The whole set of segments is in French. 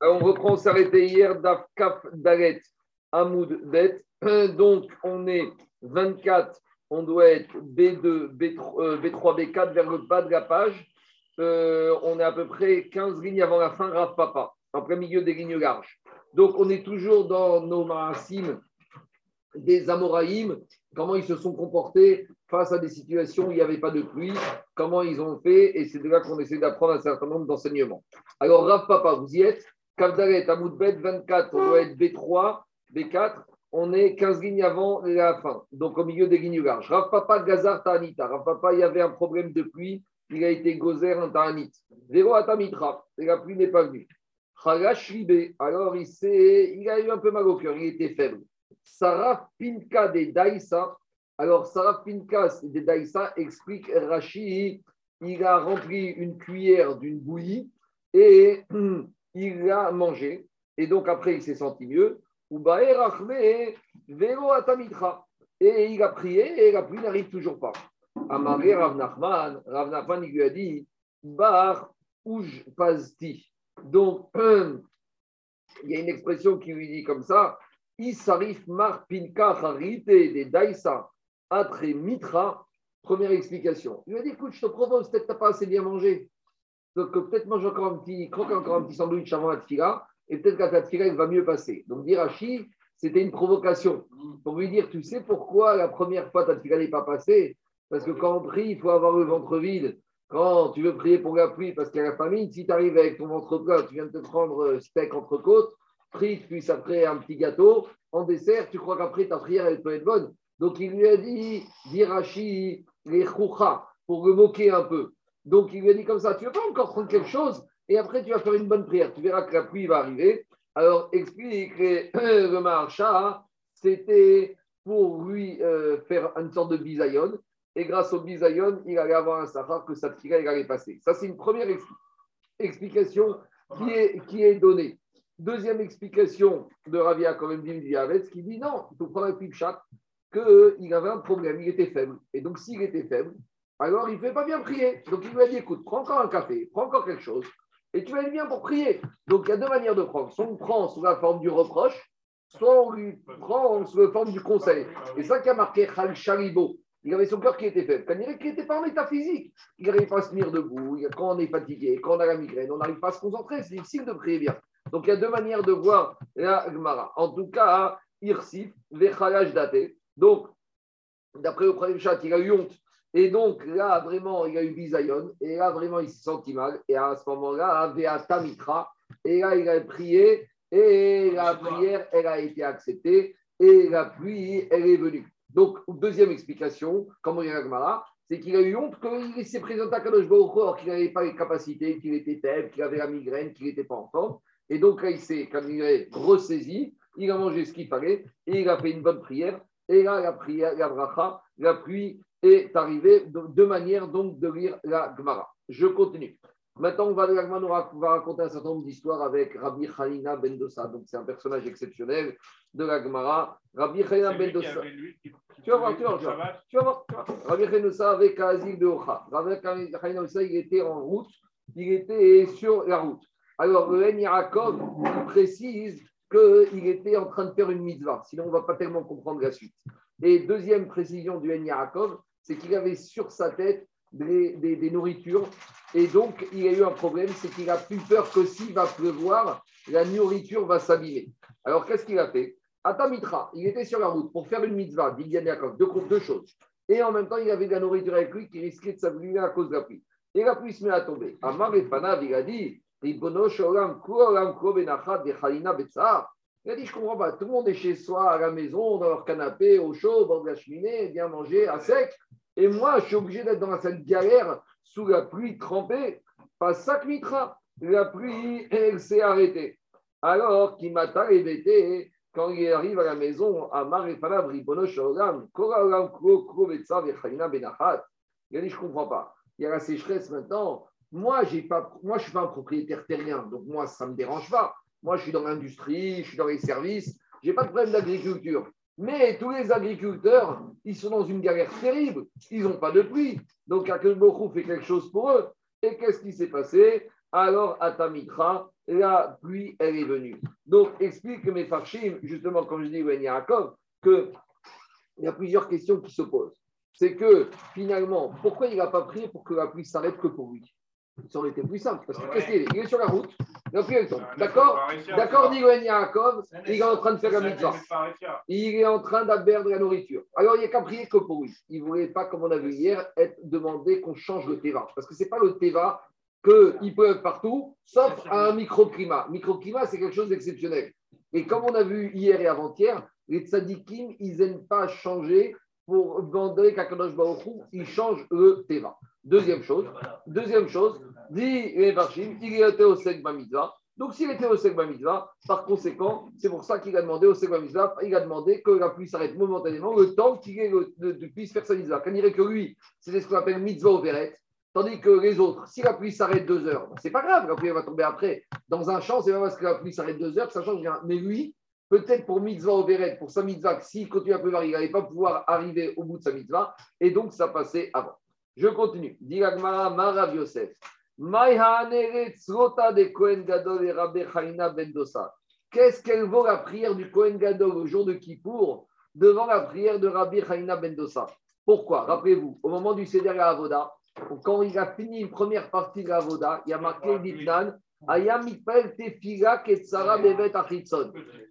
Alors, on reprend, on s'arrêtait hier, Daf Kaf Dalet Hamoud Bet. Donc, on est 24, on doit être B2, B3, B4 vers le bas de la page. Euh, on est à peu près 15 lignes avant la fin, Rav Papa, en plein milieu des lignes larges. Donc, on est toujours dans nos marasim des Amoraïm, comment ils se sont comportés face à des situations où il n'y avait pas de pluie, comment ils ont fait, et c'est de là qu'on essaie d'apprendre un certain nombre d'enseignements. Alors, Rav Papa, vous y êtes? Kavdaret, Amoudbet, 24, on doit être B3, B4, on est 15 lignes avant la fin, donc au milieu des lignes larges. Rav Papa, Gazar, Ta'anita. Rav Papa, il y avait un problème de pluie, il a été gozer en Ta'anit. Véro Atamitra, et la pluie n'est pas venue. Chagash alors il, il a eu un peu mal au cœur, il était faible. Sarah Pinka des Daïsa. Alors, Sarah Pinka des Daïsa explique Rashi, il a rempli une cuillère d'une bouillie et il l'a mangé. Et donc, après, il s'est senti mieux. Et il a prié et la pluie n'arrive toujours pas. Amaré Rav Nachman, Rav Nachman, lui a dit Bar Ouj Pazti. Donc, il y a une expression qui lui dit comme ça Isarif Mar Pinka Harite de Daïsa Atre Mitra. Première explication. Il lui a dit écoute, je te propose, peut-être que tu n'as pas assez bien mangé. Donc, peut-être mange encore un petit, croque encore un petit sandwich avant la tfila, et peut-être qu'à ta tfila, il va mieux passer. Donc, Dirachi, c'était une provocation pour lui dire tu sais pourquoi la première fois ta tfila n'est pas passée? Parce que quand on prie, il faut avoir le ventre vide. Quand tu veux prier pour la pluie parce qu'il y a la famine, si tu arrives avec ton ventre plein, tu viens de te prendre euh, steak entre côtes, frites, puis après un petit gâteau, en dessert, tu crois qu'après ta prière, elle peut être bonne. Donc il lui a dit, Dirachi, les choucha, pour le moquer un peu. Donc il lui a dit comme ça, tu ne veux pas encore prendre quelque chose et après tu vas faire une bonne prière. Tu verras que la pluie va arriver. Alors explique le marcha, c'était pour lui euh, faire une sorte de bisayon. Et grâce au bisayon, il allait avoir un sahar que sa tira allait passer. Ça, c'est une première explication qui est, qui est donnée. Deuxième explication de Ravia Koremdim Diavetz qui dit non, il faut prendre un pipchat qu'il avait un problème, il était faible. Et donc, s'il était faible, alors il ne fait pas bien prier. Donc il lui a dit écoute, prends encore un café, prends encore quelque chose, et tu vas être bien pour prier. Donc il y a deux manières de prendre. Soit on prend sous la forme du reproche, soit on lui prend sous la forme du conseil. Et ça qui a marqué Khal Sharibo. Il avait son cœur qui était faible. Quand il n'était pas en état physique, il n'arrive pas à se tenir debout. Quand on est fatigué, quand on a la migraine, on n'arrive pas à se concentrer. C'est difficile de prier bien. Donc il y a deux manières de voir la Gemara. En tout cas, Irsif, Vechalash Date. Donc, d'après le premier chat, il a eu honte et donc là, vraiment, il y a eu bisayon. Et là, vraiment, il s'est senti mal. Et à ce moment-là, Veata Mitra. Et là, il a prié. Et la prière, elle a été acceptée. Et la pluie, elle est venue. Donc, deuxième explication, comment il y a Gemara, c'est qu'il a eu honte qu'il s'est présenté à Kadosh Baruch alors qu'il n'avait pas les capacités, qu'il était faible, qu'il avait la migraine, qu'il n'était pas en forme. Et donc là, il s'est, quand il est ressaisi, il a mangé ce qu'il fallait et il a fait une bonne prière. Et là, la prière, la bracha, la pluie, est arrivé de deux manières donc de lire la Gemara. Je continue. Maintenant, on va, on va raconter un certain nombre d'histoires avec Rabbi Khalina Ben Dossa. Donc, c'est un personnage exceptionnel de la Gemara. Rabbi Khalina Ben Dossa. Tu vas voir, tu vas voir. Tu vas voir. Rabbi Khalina Dossa avec Azil de Ocha. Rabbi Khalina Ben Dossa, il était en route. Il était sur la route. Alors, le Yaakov précise qu'il était en train de faire une mitzvah. Sinon, on ne va pas tellement comprendre la suite. Et deuxième précision du Yaakov, c'est qu'il avait sur sa tête des, nourritures. Et donc, il a eu un problème, c'est qu'il a plus peur que s'il va pleuvoir, la nourriture va s'abîmer. Alors, qu'est-ce qu'il a fait? Atamitra, il était sur la route pour faire une mitzvah, dit Yaakov, deux, deux choses. Et en même temps, il avait de la nourriture avec lui qui risquait de s'abîmer à cause de la pluie. Et la pluie se met à tomber. Amar et Fanav, il a dit il a dit, je comprends pas, tout le monde est chez soi, à la maison, dans leur canapé, au chaud, au bord de la cheminée, bien manger, à sec. Et moi, je suis obligé d'être dans cette galère sous la pluie trempée. Pas sac mitra. La pluie, elle s'est arrêtée. Alors, qui m'a répété, quand il arrive à la maison, à Marifala, Bribono Sholam, Koralam, Kro, Kro, Betsa, Vechalina, Benachat. Il a dit, je comprends pas. Il y a la sécheresse maintenant. Moi, j'ai pas, moi je suis pas un propriétaire terrien, donc moi, ça ne me dérange pas. Moi, je suis dans l'industrie, je suis dans les services, je n'ai pas de problème d'agriculture. Mais tous les agriculteurs, ils sont dans une galère terrible. Ils n'ont pas de prix. Donc, Akelbochou fait quelque chose pour eux. Et qu'est-ce qui s'est passé? Alors Atamitra, la pluie, elle est venue. Donc, explique que mes farshim, justement, comme je dis, Ben Yaakov, qu'il y a plusieurs questions qui se posent. C'est que finalement, pourquoi il n'a pas prié pour que la pluie s'arrête que pour lui? Ça aurait été plus simple. Parce que qu'est-ce qu'il est Il est sur la route, tombe. D'accord D'accord, dit Ben Yaakov, il est en train de faire la mitzvah. Il est en train d'aberder la nourriture. Alors, il n'y a qu'à prier que pour lui. Il ne voulait pas, comme on a vu hier, être demandé qu'on change le Teva. Parce que ce n'est pas le Teva qu'ils peuvent partout, sauf à un microclimat. Microclimat, c'est quelque chose d'exceptionnel. Et comme on a vu hier et avant-hier, les tzadikim, ils n'aiment pas changer pour demander qu'Akadosh Baruchou, il change le Teva. Deuxième chose, deuxième chose, dit les il était au Segba Mitzvah. Donc, s'il était au Segba Mitzvah, par conséquent, c'est pour ça qu'il a demandé au Segba Mitzvah, il a demandé que la pluie s'arrête momentanément le temps qu'il puisse faire sa Mitzvah. Quand il dirait que lui, c'est ce qu'on appelle Mitzvah Overet, Tandis que les autres, si la pluie s'arrête deux heures, c'est pas grave, la pluie va tomber après. Dans un champ, c'est pas parce que la pluie s'arrête deux heures ça change rien. Mais lui, peut-être pour mitzvah au pour sa mitzvah, s'il continue à pleuvoir, il n'allait pas pouvoir arriver au bout de sa mitzvah, et donc ça passait avant. Je continue. Marav Yosef. Qu'est-ce qu'elle vaut la prière du Kohen Gadol au jour de Kippour devant la prière de Rabbi Chaina Bendosa Pourquoi? Rappelez-vous, au moment du Seder Avoda, quand il a fini une première partie de la Voda, il y a marqué Ditnan,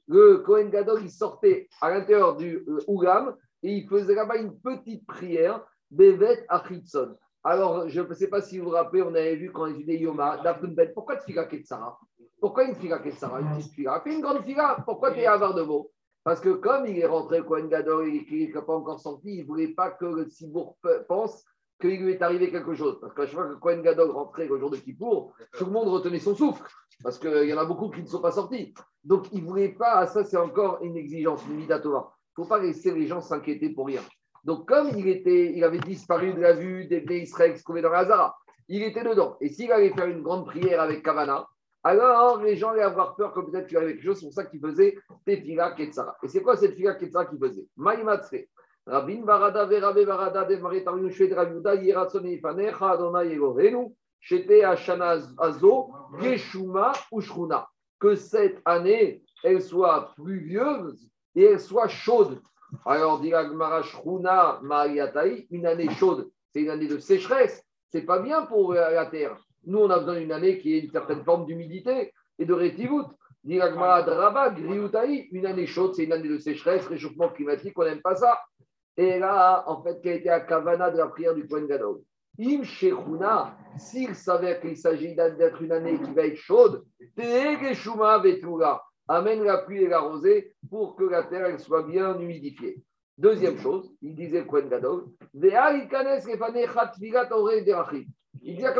le Kohen Gadol, il sortait à l'intérieur du euh, Ougam et il faisait là-bas une petite prière, Bevet Achitson. Alors, je ne sais pas si vous vous rappelez, on avait vu quand étudiait Yoma, Ben, pourquoi tu fais Ketsara? Pourquoi une fila Ketsara? Une petite fila Fais une grande fila, pourquoi tu es à de mots? Parce que comme il est rentré Kohen et qu'il n'est pas encore sorti, il ne voulait pas que le Sibour pense qu'il lui est arrivé quelque chose. Parce qu'à chaque fois que Cohen Gadol rentrait au jour de Kippour, tout le monde retenait son souffle. Parce qu'il y en a beaucoup qui ne sont pas sortis. Donc, il ne voulait pas, ça c'est encore une exigence, une Il ne faut pas laisser les gens s'inquiéter pour rien. Donc, comme il, était, il avait disparu de la vue des Bnei Israël qui dans il était dedans. Et s'il allait faire une grande prière avec Kavana, alors les gens allaient avoir peur que peut-être qu'il arrivait quelque chose. C'est pour ça qu'il faisait Tefila Ketsara. Et c'est quoi cette Tefila Ketsara qu'il faisait? Maïmatsre. Rabin Barada Verabe Barada de Maritarinu Shved Ravuda Yeratsoni Fanecha Adonai Shete Azo Geshuma Ushruna. Que cette année, elle soit pluvieuse et elle soit chaude. Alors, dit une année chaude, c'est une année de sécheresse. C'est pas bien pour la terre. Nous, on a besoin d'une année qui ait une certaine forme d'humidité et de rétivout. Dit une année chaude, c'est une année de sécheresse, réchauffement climatique, on n'aime pas ça. Et là, en fait, qui a été à Kavana de la prière du Kohen Gadol? Im Shechuna, s'il savait qu'il s'agit d'être une année qui va être chaude, amène la pluie et la rosée pour que la terre elle soit bien humidifiée. Deuxième chose, il disait Kohen Gadol, il dit à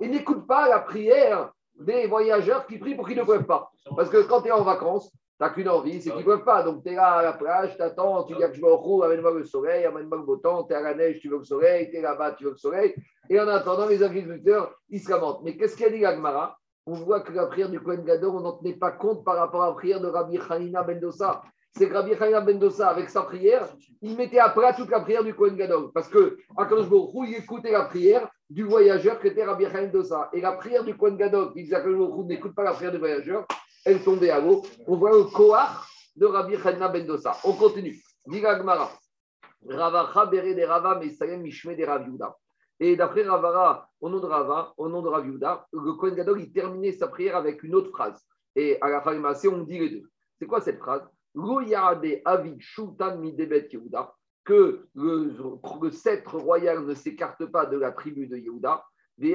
il n'écoute pas la prière des voyageurs qui prient pour qu'ils ne peuvent pas. Parce que quand tu es en vacances, tu n'as qu'une envie, c'est qu'ils ne peuvent pas. Donc, tu es là à la plage, tu attends, tu dis que je amène-moi le soleil, amène-moi le beau temps, tu es à la neige, tu veux le soleil, tu es là-bas, tu veux le soleil. Et en attendant, les agriculteurs, ils se lamentent. Mais qu'est-ce qu'a dit l'Agmara On voit que la prière du Kohen Gadol, on n'en tenait pas compte par rapport à la prière de Rabbi Hanina Bendosa. C'est que Rabbi Hanina Bendosa, avec sa prière, il mettait à plat toute la prière du Kohen Gadol. Parce que, à il écoutait la prière du voyageur qui était Rabbi Hanina Bendosa. Et la prière du Kohen Gadol, qui disait à n'écoute pas la prière du voyageur, elle tombait à l'eau. On voit le Koach de Rabbi Channa Bendosa. On continue. Diga Gmara. Ravacha Bere de Rava Mishme de. Et d'après Ravara, au nom de Rava, au nom de Raviuda, le Kohen Gadol, il terminait sa prière avec une autre phrase. Et à la fin du on dit les deux. C'est quoi cette phrase? Que le, le, sceptre royal ne s'écarte pas de la tribu de Yehuda, et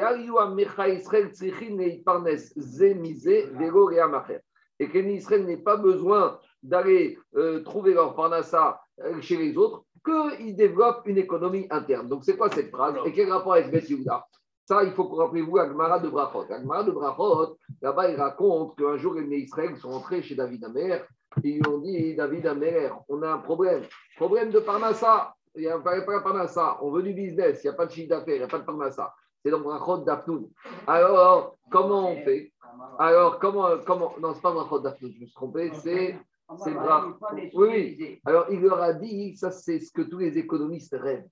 qu'en Israël n'ait pas besoin d'aller euh, trouver leur parnassa euh, chez les autres, qu'ils développent une économie interne. Donc, c'est quoi cette phrase Et quel rapport avec Yehuda Ça, il faut que rappelez-vous Agmara de Brachot. Agmara de Brachot, là-bas, il raconte qu'un jour, les Israël sont rentrés chez David Amer et ils ont dit David Amer, on a un problème. Problème de Parnassa. Il n'y a pas de Parnassa. On veut du business. Il n'y a pas de chiffre d'affaires. Il n'y a pas de Parnassa. C'est dans Brachot d'Afnoun. Alors, comment on fait? Alors, comment, comment. Non, ce n'est pas Brachot d'Afnoun, je me suis trompé, c'est. C'est Oui, oui. Alors, il leur a dit, ça, c'est ce que tous les économistes rêvent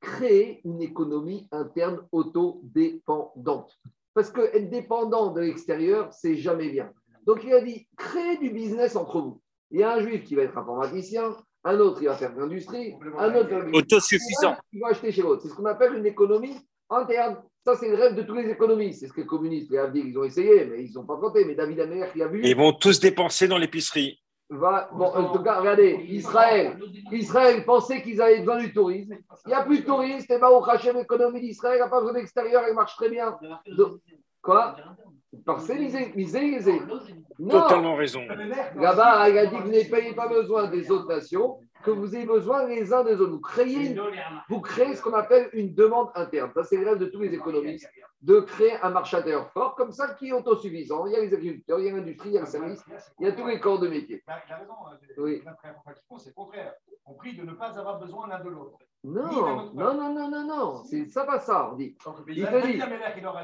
créer une économie interne autodépendante. Parce que être dépendant de l'extérieur, c'est jamais bien. Donc il a dit créez du business entre vous. Il y a un juif qui va être informaticien, un autre qui va faire de l'industrie, un autre autosuffisant. Il va acheter chez l'autre. C'est ce qu'on appelle une économie interne. Ça, c'est le rêve de tous les économistes. C'est ce que les communistes, les Avdig, ils ont essayé, mais ils n'ont pas tenté. Mais David Amer qui a vu. Ils vont tous dépenser dans l'épicerie. Va, bon, en tout cas, regardez, Israël, Israël pensait qu'ils avaient besoin du tourisme. Il n'y a plus de touristes, et bah, au Hachem, l'économie d'Israël n'a pas besoin d'extérieur, elle marche très bien. Donc, quoi? Parce misé, misé, misé. Totalement raison. Là-bas, il a dit que vous n'avez pas besoin des autres nations, que vous avez besoin les uns des autres. Vous créez, vous créez ce qu'on appelle une demande interne. Ça, c'est le rêve de tous les économistes, de créer un marché intérieur fort, comme ça, qui est autosuffisant. Il y a les agriculteurs, il y a l'industrie, il y a le service, il y a tous les corps de métier. Il a raison. Oui. C'est le contraire. On prie de ne pas avoir besoin l'un de l'autre. Non, non, non, non, non, non, c'est ça pas ça, on dit. Il te dit,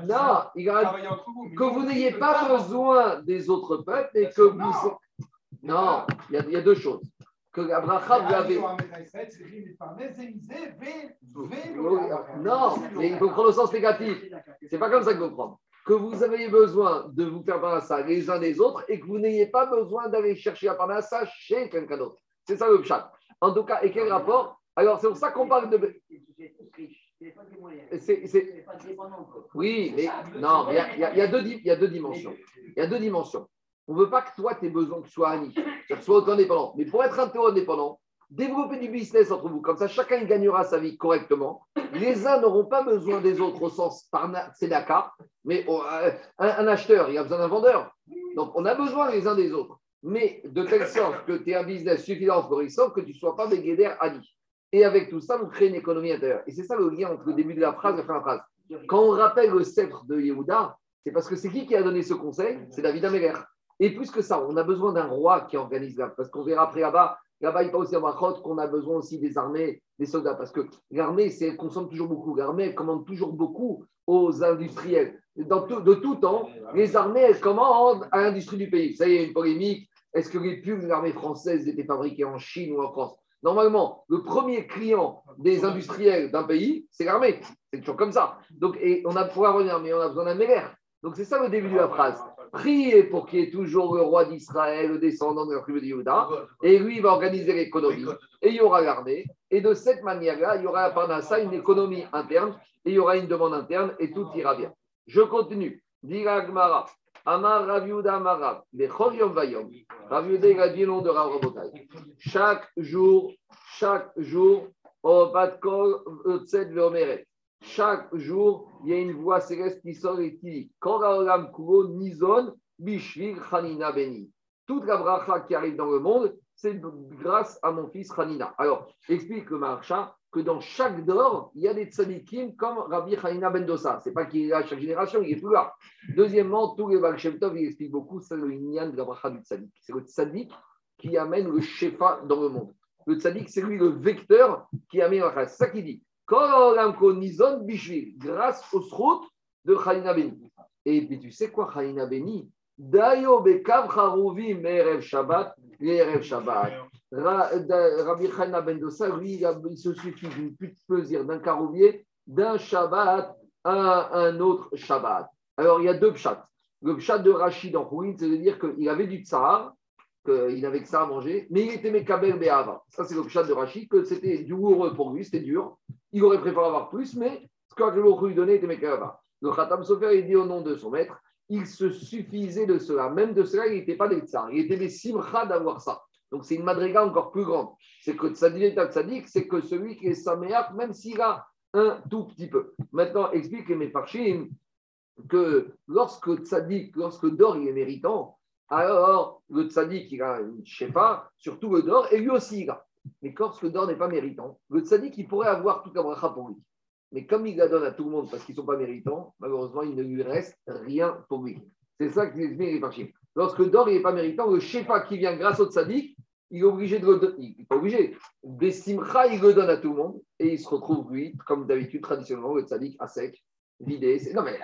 non, il a que vous n'ayez pas besoin des autres peuples et que vous. Non, il y a deux choses. Que avez. Non, mais il faut prendre le sens négatif. C'est pas comme ça qu'il faut prendre. Que vous avez besoin de vous faire parnassa les uns des autres et que vous n'ayez pas besoin d'aller chercher la parnassa chez quelqu'un d'autre. C'est ça le chat. En tout cas, et quel rapport? Alors, c'est pour ça qu'on parle de. C'est- c'est- Oui, mais non, il y, a- il y a deux dimensions. Il y a deux dimensions. On ne veut pas que toi, tu aies besoin que tu sois Annie, que tu sois auto-indépendant. Mais pour être indépendant, développer du business entre vous, comme ça, chacun gagnera sa vie correctement. Les uns n'auront pas besoin des autres au sens par Tzedaka, mais oh, euh, un, acheteur, il a besoin d'un vendeur. Donc, on a besoin les uns des autres. Mais de telle sorte que tu aies un business suffisamment florissant que tu ne sois pas Béguéder Annie. Et avec tout ça, vous créez une économie intérieure. Et c'est ça le lien entre le début de la phrase et la fin de la phrase. Quand on rappelle le sceptre de Yehuda, c'est parce que c'est qui qui a donné ce conseil? C'est David Améler. Et plus que ça, on a besoin d'un roi qui organise là. Parce qu'on verra après là-bas, là-bas, il parle aussi à Machot qu'on a besoin aussi des armées, des soldats. Parce que l'armée, elle consomme toujours beaucoup. L'armée, elle commande toujours beaucoup aux industriels. De tout temps, les armées, elles commandent à l'industrie du pays. Ça y est, une polémique. Est-ce que les pubs de l'armée française étaient fabriquées en Chine ou en France? Normalement, le premier client des industriels d'un pays, c'est l'armée. C'est toujours comme ça. Donc, et on a pouvoir revenir, mais on a besoin d'un Méler. Donc, c'est ça le début de la phrase. Priez pour qu'il y ait toujours le roi d'Israël, le descendant de la tribu et lui, il va organiser l'économie, et il y aura l'armée, et de cette manière-là, il y aura à Parnassa une économie interne, et il y aura une demande interne, et tout ira bien. Je continue. Dira Gmara. Amar Rav Yehuda Amar Rav. Bechol Yom Vayom. Rav Yehuda, il a dit de. Chaque jour, chaque jour, Veomeret. Chaque jour, il y a une voix céleste qui sort et qui dit Haolam Kulo Nizon Bishvil Chanina Beni. Toute la bracha qui arrive dans le monde, c'est grâce à mon fils Hanina. Alors, explique le Maharsha que dans chaque dor, il y a des tzadikim comme Rabbi Hanina Ben Dosa. Ce n'est pas qu'il est là à chaque génération, il est plus là. Deuxièmement, tous les Baal il explique beaucoup, c'est le Inyan de la bracha du tzadik. C'est le tzadik qui amène le shefa dans le monde. Le tzadik, c'est lui le vecteur qui amène la bracha. C'est ça qu'il dit. Grâce au srout de. Et puis tu sais quoi, Hanina Beni? Dayo bekav charuvim erev Shabbat, erev Shabbat. Rabbi Ben lui, il, se suffit d'une petite pesure d'un caroubier, d'un Shabbat à un autre Shabbat. Alors, il y a deux pchats. Le pchat de Rachid en Khourin, c'est de dire qu'il avait du tsar, qu'il avait que ça à manger, mais il était Mekabel Be'ava. Ça, c'est le pchat de Rachid, que c'était douloureux pour lui, c'était dur. Il aurait préféré avoir plus, mais ce que lui donnait était Mekabel Le Khatam Sofer, il dit au nom de son maître, il se suffisait de cela. Même de cela, il n'était pas des tsars. Il était des simcha d'avoir ça. Donc, c'est une madriga encore plus grande. C'est que tzadik tzadik, c'est que celui qui est saméach, même s'il a un tout petit peu. Maintenant, explique les Mefarshim que lorsque tzadik, lorsque d'or il est méritant, alors le tzadik il a une shefa, surtout le d'or, et lui aussi il a. Mais lorsque d'or n'est pas méritant, le tzadik il pourrait avoir toute la bracha pour lui. Mais comme il la donne à tout le monde parce qu'ils ne sont pas méritants, malheureusement il ne lui reste rien pour lui. C'est ça que explique les. Lorsque d'or n'est pas méritant, le shefa qui vient grâce au tzadik, il est obligé de le donner. Il n'est pas obligé. Bessimcha, il le donne à tout le monde et il se retrouve, lui, comme d'habitude, traditionnellement, le tzadik à sec, vidé. Non, mais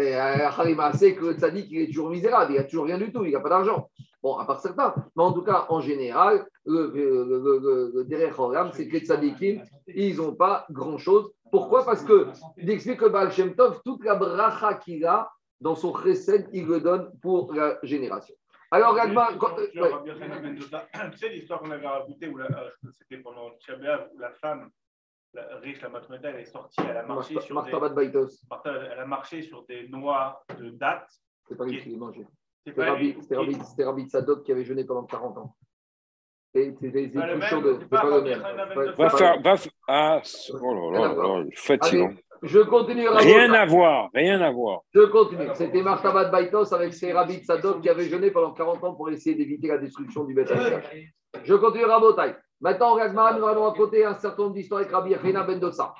Harima à sec, le tzadik, il est toujours misérable, il n'a toujours rien du tout, il n'a pas d'argent. Bon, à part certains, mais en tout cas, en général, le, le, le, c'est que les tzadikim, ils n'ont pas grand-chose. Pourquoi? Parce que, il explique que Baal Shem Tov, toute la bracha qu'il a dans son chesed, il le donne pour la génération. Alors, Ragma. Tu sais l'histoire qu'on avait racontée, c'était pendant Tchabéa, où la femme la riche, la maternelle, elle est sortie, elle a marché sur des, elle a marché sur des noix de date. C'est pas lui qui les mangeait. C'était Rabbi, Rabbi Sadok qui avait jeûné pendant 40 ans. C'était des couchons de. C'est pas le même. Va faire. Va, ah, oh là là, là, fatigant. Je continue. Rien à voir, rien à voir. Je continue. C'était Martabat Baitos avec ses rabbis Sadok qui avait jeûné pendant 40 ans pour essayer d'éviter la destruction du Beth Je continue Rabotai. Maintenant, Ragman nous allons raconter un certain nombre d'histoires avec Rabbi Rina Bendosa.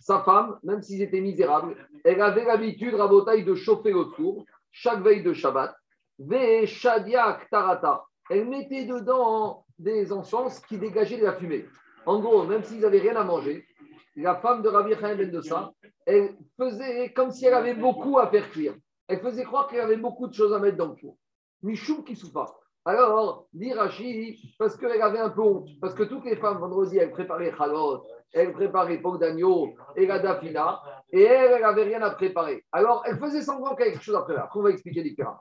Sa femme, même s'ils étaient misérables, elle avait l'habitude, Rabotai, de chauffer le four chaque veille de Shabbat. Elle mettait dedans des encens qui dégageaient de la fumée. En gros, même s'ils n'avaient rien à manger, la femme de Rabbi Chaim Ben elle faisait comme si elle avait beaucoup à faire cuire. Elle faisait croire qu'elle avait beaucoup de choses à mettre dans le four. Michoum qui pas. Alors, dit Rashi, parce qu'elle avait un peu parce que toutes les femmes, vendredi, elles préparaient Chalot, elles préparaient Pog d'agneau et la Dafina, et elle, elle n'avait rien à préparer. Alors, elle faisait semblant qu'elle quelque chose à préparer. On va expliquer différemment.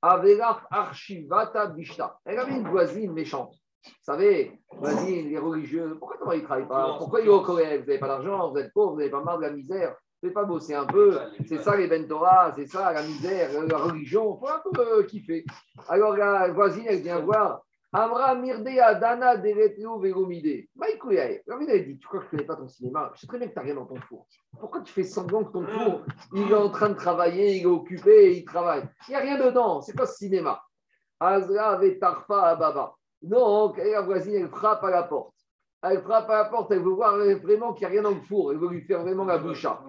Archivata Bishta. Elle avait une voisine méchante. Vous savez, voisine, les religieux, pourquoi ils ne travaillent pas? Pourquoi ils sont au collège Vous n'avez pas d'argent, vous êtes pauvre, vous n'avez pas marre de la misère. Ne pas bosser un peu. C'est ça les bentora, c'est ça la misère, la religion. Faut un peu euh, kiffer. Alors la voisine, elle vient voir. Amra Mirdea Dana Dereteo Vegomide. Maïkouyae. La voisine, elle dit Tu crois que je connais pas ton cinéma? Je sais très bien que tu n'as rien dans ton four. Pourquoi tu fais semblant que ton four, il est en train de travailler, il est occupé, il travaille? Il n'y a rien dedans. C'est pas ce cinéma. Azra Vetarfa Ababa. Donc, la voisine, elle frappe à la porte. Elle frappe à la porte, elle veut voir vraiment qu'il n'y a rien dans le four, elle veut lui faire vraiment la boucha.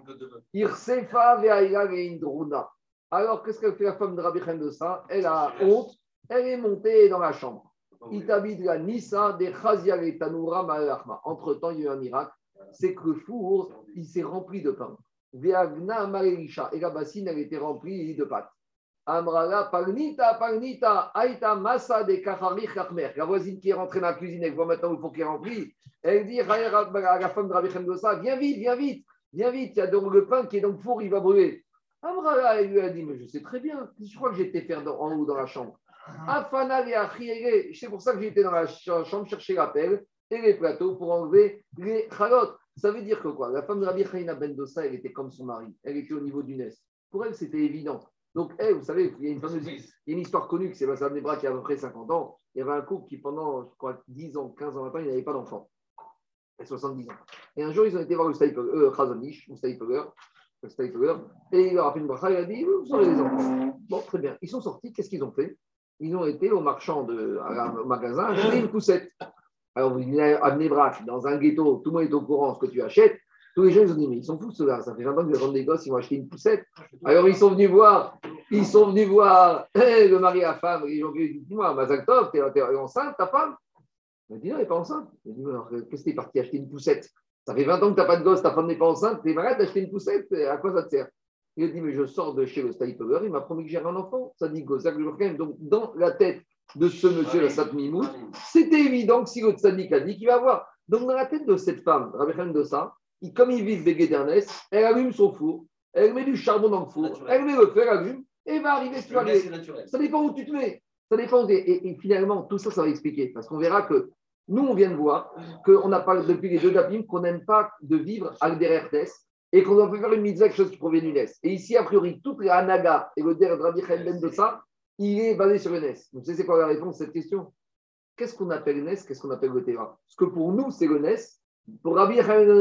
Alors, qu'est-ce qu'elle fait la femme de Rabbi de ça Elle a honte, elle est montée dans la chambre. la Nissa de Entre-temps, il y a eu un miracle, c'est que le four, il s'est rempli de pain. Et la bassine, elle était remplie de pâtes. Amrala, Pagnita, Pagnita, Aïta, Massa de Kacharich La voisine qui est rentrée dans la cuisine, elle voit maintenant le qui est rempli. Elle dit à la femme de Rabbi Dosa, viens vite, viens vite, viens vite, il y a donc le pain qui est dans le four, il va brûler. Amrala, elle lui a dit, mais je sais très bien, je crois que j'étais faire en haut dans la chambre. Afana et c'est pour ça que j'étais dans la chambre chercher la pelle et les plateaux pour enlever les chalotes. Ça veut dire que quoi? La femme de Rabbi Chaina Ben Dosa, elle était comme son mari, elle était au niveau du Nes. Pour elle, c'était évident. Donc, hey, vous savez, il y a une, fameuse, il y a une histoire connue que c'est Bassam Nebra qui a à peu près 50 ans. Il y avait un couple qui, pendant, je crois, 10 ans, 15 ans maintenant, il n'avait pas d'enfant. Et 70 ans. Et un jour, ils ont été voir le Stapler, euh, Stapler, le Stapler, et il leur a fait une bracha, il a dit Vous avez des enfants. Bon, très bien. Ils sont sortis, qu'est-ce qu'ils ont fait? Ils ont été au marchand, de, au magasin, acheter une poussette. Alors, vous venez à Nebra, dans un ghetto, tout le monde est au courant de ce que tu achètes. Tous les jeunes, ils ont dit, mais ils sont fous ceux-là, ça fait 20 ans qu'ils vendent des gosses, ils vont acheter une poussette. Alors ils sont venus voir, ils sont venus voir le mari la femme, ils ont dit, dis-moi, Mazaltov, t'es enceinte, ta femme? Il m'a dit, non, elle n'est pas enceinte. Il m'a dit, alors, qu'est-ce que t'es parti acheter une poussette? Ça fait 20 ans que tu n'as pas de gosse, ta femme n'est pas enceinte, t'es malade d'acheter une poussette, à quoi ça te sert? Il a dit, mais je sors de chez le Style il m'a promis que j'ai un enfant. Ça dit que ça que je Donc, dans la tête de ce monsieur, le Sat c'était évident que si le Tzadik a dit qu'il va avoir. Donc, dans la tête de cette femme, Rabbi de ça, comme ils vivent des d'Ernest, elle allume son four, elle met du charbon dans le four, elle met le feu, elle allume, et va arriver sur les... Ça dépend où tu te mets. Ça dépend. Et, finalement, tout ça, ça va expliquer. Parce qu'on verra que nous, on vient de voir qu'on a parlé depuis les deux dapim qu'on n'aime pas de vivre des RTS et qu'on doit faire une mitzvah, quelque chose qui provient du NES. Et ici, a priori, toutes les Anaga et le Der Rabbi Ben de ça, il est basé sur le NES. Donc, c'est quoi la réponse à cette question? Qu'est-ce qu'on appelle le NES Qu'est-ce qu'on appelle le Teva? Parce que pour nous, c'est le NES. Pour Rabbi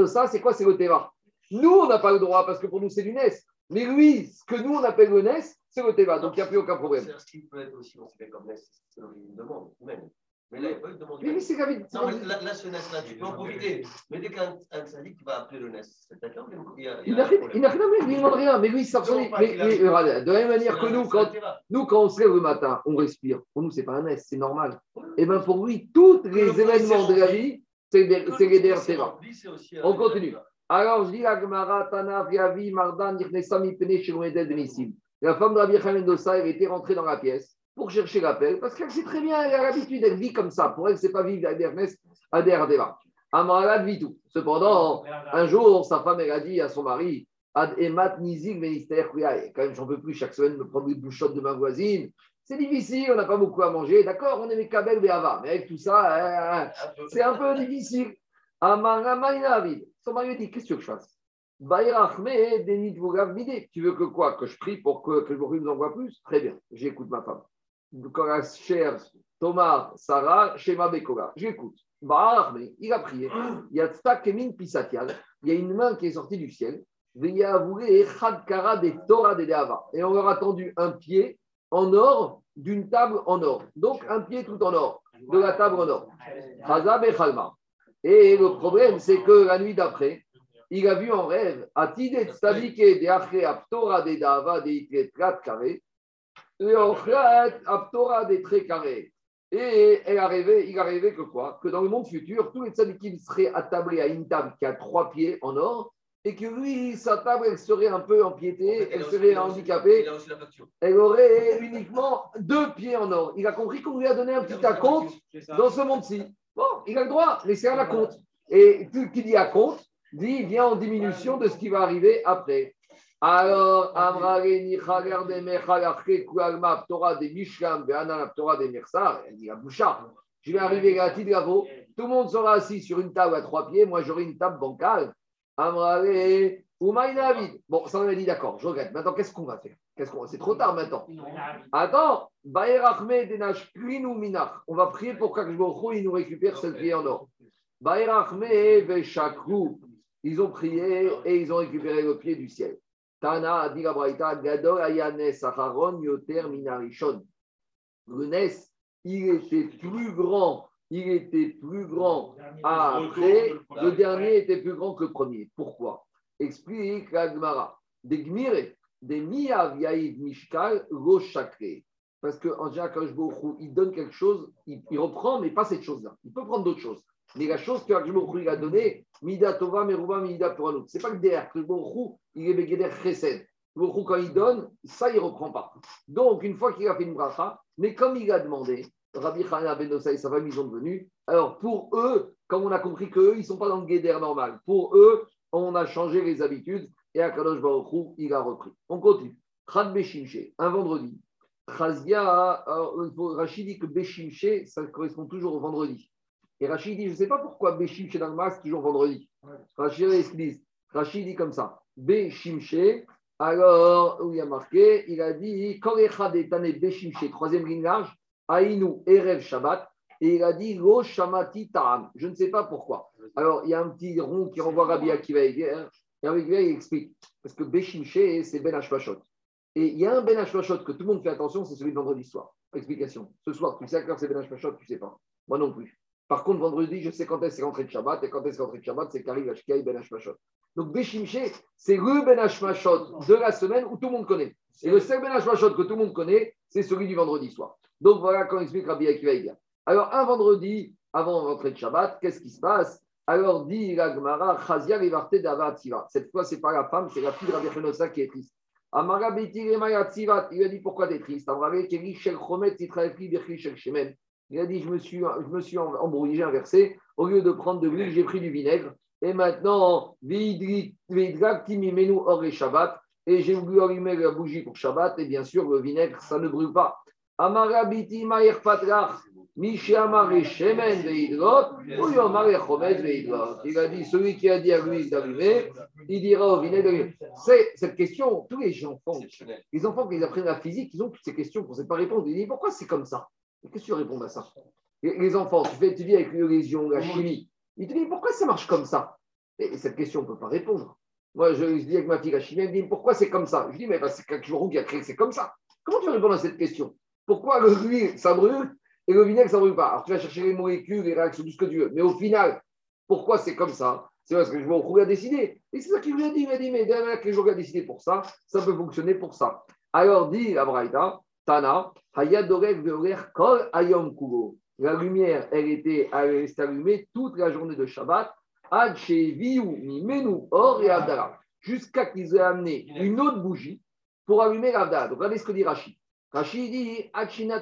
ça, c'est quoi C'est le Teva. Nous, on n'a pas le droit parce que pour nous, c'est du NES. Mais lui, ce que nous, on appelle le NES, c'est le Teva. Donc, il n'y a plus aucun problème. C'est ce qui peut être aussi considéré comme NES, c'est une demande, même. Mais là, il peut demander. Mais c'est Rabbi. Non, mais là, là, ce NES-là, tu peux en profiter. Mais dès qu'un syndic va appeler le NES, c'est d'accord Il n'a rien, il ne demande rien. Mais lui, ça mais, mais, euh, De la même manière que nous, quand, nous, quand on se lève le matin, on respire. Pour nous, ce n'est pas un NES, c'est normal. Et bien pour lui, tous les événements de la vie, c'est les DRTVA. On continue. Alors, je dis à Gemara, Tana, Viavi, Mardan, Nirnesam, Ipene, Shiromedel, Nissim. La femme de Rabbi Mendoza, elle était rentrée dans la pièce pour chercher l'appel, parce qu'elle sait très bien, elle a l'habitude, elle vit comme ça. Pour elle, c'est pas vivre à Ernest, à Deva. Amarad vit tout. Cependant, un jour, sa femme, elle a dit à son mari, Ad emat nizig Quand même, j'en peux plus chaque semaine me prendre une bouchotte de ma voisine. C'est difficile, on n'a pas beaucoup à manger. D'accord, on est mes kabel Béava, mais avec tout ça, hein, hein, c'est un peu difficile. Son mari dit Qu'est-ce que je fasse? Tu veux que quoi? Que je prie pour que, que je nous envoie plus? Très bien, j'écoute ma femme. Quand la chère Thomas, Sarah, Shema Bekola, j'écoute. Il a prié. Il y a une main qui est sortie du ciel. Et on leur a tendu un pied en or d'une table en or. Donc un pied tout en or, de la table en or. Et le problème, c'est que la nuit d'après, il a vu en rêve, de et. Et a rêvé, il a rêvé que quoi? Que dans le monde futur, tous les tzadikim seraient attablés à une table qui a trois pieds en or, et que lui, sa table, elle serait un peu empiétée, elle serait handicapée. Elle aurait uniquement deux pieds en or. Il a compris qu'on lui a donné un petit acompte dans ce monde-ci. Bon, il a le droit, laissez à la compte. Et tout qui dit à compte, dit vient en diminution de ce qui va arriver après. Alors, Torah des Mishlam, Torah des Mirsar, elle dit je vais arriver à Tidravo, tout le monde sera assis sur une table à trois pieds, moi j'aurai une table bancale. Amrale, David. Bon, ça on a dit d'accord, je regrette. Maintenant, qu'est-ce qu'on va faire? Qu'est-ce qu'on... C'est trop tard maintenant. Attends, On va prier pour qu'Akjbochou nous récupère cette vie en or. Ils ont prié et ils ont récupéré le pied du ciel. Tana, dit Gadol Ayane Sacharon Yoter Minarishon. Le Nes, il était plus grand, il était plus grand après, le dernier était plus grand que le premier. Pourquoi? Explique Agmara. Des Gmire, des Miyav Yaïd Mishkal, Roshakre. Parce qu'en général, quand il donne quelque chose, il, il reprend, mais pas cette chose-là. Il peut prendre d'autres choses. Mais la chose que a donnée, Mida Tova, Meruba, Mida pour nous. Ce n'est pas derrière, que le il est Begeder Chesed. Quand il donne, ça, il ne reprend pas. Donc, une fois qu'il a fait une bracha, mais comme il a demandé, Rabbi Chana Ben et sa famille sont devenus. Alors, pour eux, comme on a compris qu'eux, ils ne sont pas dans le Geder normal, pour eux, on a changé les habitudes et Akadosh Baruch il a repris. On continue. Chad Beshimche, un vendredi. Chazia, Rachid dit que Beshimche, ça correspond toujours au vendredi. Et Rachid dit, je ne sais pas pourquoi Béchim chez Dalmas, c'est toujours vendredi. Rachid, dit, Rachid dit comme ça. Béchimché, alors, où il a marqué, il a dit, Korecha Tane Béchimché, troisième ligne large, Aïnou, Erev Shabbat, et il a dit, Lo Shamati Ta'am. Je ne sais pas pourquoi. Alors, il y a un petit rond qui renvoie Rabbi Akiva Eger, et Rabbi Akiva il explique. Parce que Béchimché, c'est Ben Hashvashot. Et il y a un Ben Hashvashot que tout le monde fait attention, c'est celui de vendredi soir. Explication. Ce soir, tu sais à quelle c'est Ben Hashvashot, tu ne sais pas. Moi non plus. Par contre, vendredi, je sais quand est-ce rentré de Shabbat, et quand est-ce rentré de Shabbat, c'est qu'arrive Ashkai Ben Hashmashot. Donc, Beshimché, c'est le Ben Hashmashot de la semaine où tout le monde connaît. Et le seul Ben Hashmashot que tout le monde connaît, c'est celui du vendredi soir. Donc, voilà quand explique Rabbi Akiva Alors, un vendredi, avant rentrer de Shabbat, qu'est-ce qui se passe? Alors, dit la Gemara, Chazia Cette fois, ce n'est pas la femme, c'est la fille de Rabbi Chenosa qui est triste. Amara Il a dit pourquoi tu es triste il a dit Je me suis, je me suis embrouillé, j'ai inversé. Au lieu de prendre de l'huile, j'ai pris du vinaigre. Et maintenant, Shabbat. Et j'ai voulu allumer la bougie pour Shabbat. Et bien sûr, le vinaigre, ça ne brûle pas. Amarabiti Mayer Patrach. Il a dit, celui qui a dit à l'huile d'allumer, il dira au vinaigre C'est cette question, tous les enfants, les enfants qui apprennent la physique, ils ont toutes ces questions qu'on ne sait pas répondre. Ils disent pourquoi c'est comme ça? Qu'est-ce que tu réponds à ça? Les enfants, tu, fais, tu vis avec l'horizon, la chimie. Ils te disent pourquoi ça marche comme ça? Et cette question, on ne peut pas répondre. Moi, je, dis avec ma fille la chimie, elle me dit pourquoi c'est comme ça? Je dis mais c'est quelque chose qui a créé, c'est comme ça. Comment tu vas répondre à cette question? Pourquoi le huile, ça brûle et le vinaigre, ça ne brûle pas? Alors tu vas chercher les molécules, les réactions, tout ce que tu veux. Mais au final, pourquoi c'est comme ça? C'est parce que je vais à décider. Et c'est ça qu'il lui a dit. Il m'a dit mais derrière que a décidé pour ça, ça peut fonctionner pour ça. Alors dit la Braïda, Tana, Kol Ayom Kubo. La lumière, elle était, allumée toute la journée de Shabbat, Ad Mimenu Or et Abdallah, jusqu'à qu'ils aient amené une autre bougie pour allumer l'Avdala. Donc regardez ce que dit Rachid. Rachid dit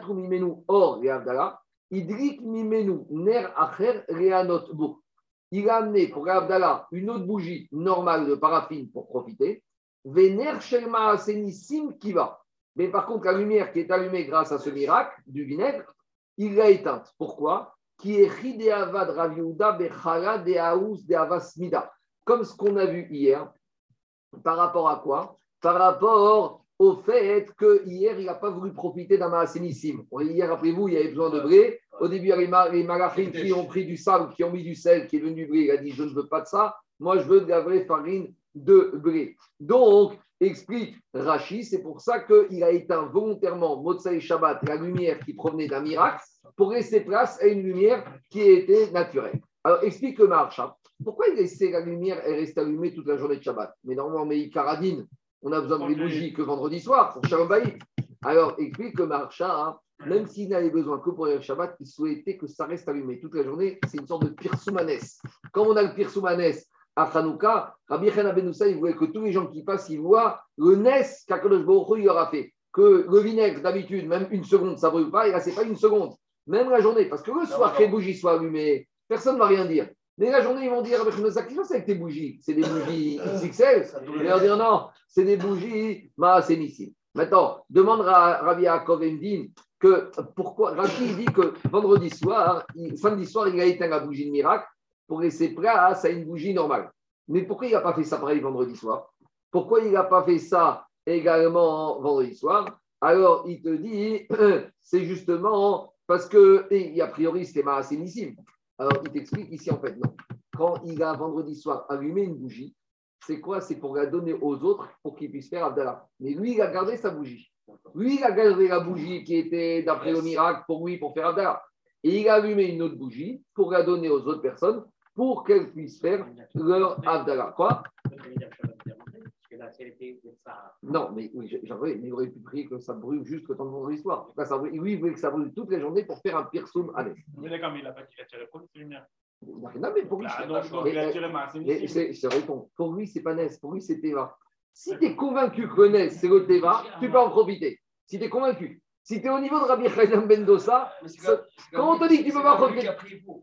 mimenu or l'Avdala, idrik mimenu ner acher reanot bur. Il a amené pour l'Avdala une autre bougie normale de paraffine pour profiter. Vener shelma sim kiva. Mais par contre, la lumière qui est allumée grâce à ce miracle du vinaigre, il l'a éteinte. Pourquoi? Qui est Comme ce qu'on a vu hier. Par rapport à quoi? Par rapport au fait que hier, il n'a pas voulu profiter d'un maasénissime. Hier, après vous, il y avait besoin de blé. Au début, il y a les malachines qui ont pris du sable, qui ont mis du sel, qui est venu blé. Il a dit Je ne veux pas de ça. Moi, je veux de la vraie farine de blé. Donc, explique Rachi, c'est pour ça qu'il a éteint volontairement Motsai Shabbat, la lumière qui provenait d'un miracle, pour laisser place à une lumière qui était naturelle. Alors, explique le. Pourquoi il laissait la lumière et reste allumée toute la journée de Shabbat? Mais normalement, mais Karadine, on a besoin de bougies que vendredi soir pour Shalom Alors, explique Maharsha, hein, même s'il n'avait besoin que pour le Shabbat, il souhaitait que ça reste allumé toute la journée. C'est une sorte de pirsoumanes. Quand on a le pirsoumanes à Hanouka, Rabbi Chana Benoussa, il voulait que tous les gens qui passent, ils voient le Nes qu'Akadosh Baruch il aura fait. Que le vinaigre, d'habitude, même une seconde, ça ne brûle pas, et là, ce n'est pas une seconde. Même la journée, parce que le soir que les bougies soient allumées, personne ne va rien dire. Mais la journée, ils vont dire, Chana, qu'est-ce avec tes bougies C'est des bougies XXL Ils vont dire, non, c'est des bougies Maasénissim. Maintenant, demande à Rabbi Yaakov que pourquoi. Rabbi dit que vendredi soir, samedi soir, il a éteint la bougie de miracle pour laisser place à une bougie normale. Mais pourquoi il n'a pas fait ça pareil vendredi soir? Pourquoi il n'a pas fait ça également vendredi soir? Alors, il te dit, c'est justement parce que, et a priori, c'était Maasénissime. Alors, il t'explique ici, en fait, non. Quand il a vendredi soir allumé une bougie, c'est quoi? C'est pour la donner aux autres pour qu'ils puissent faire Abdallah. Mais lui, il a gardé sa bougie. Lui, il a gardé la bougie qui était, d'après le miracle, pour lui, pour faire Abdallah. Et il a allumé une autre bougie pour la donner aux autres personnes pour qu'elles puissent faire leur Abdallah. Quoi? Non, mais oui, mais il aurait pu prier que ça brûle juste le temps de l'histoire. Oui, il voulait que ça brûle toute la journée pour faire un pirsoum à l'est. Mais d'accord, mais il n'a pas tiré pour c'est lumière. Non, mais pour lui, c'est réponds. Pour lui, c'est pas Nes, pour lui, c'est Teva. Si tu es convaincu que Nes, c'est le Teva, tu peux en profiter. Si tu es convaincu. Si tu es au niveau de Rabbi Chaim Bendosa, comment on te dit que tu peux pas profiter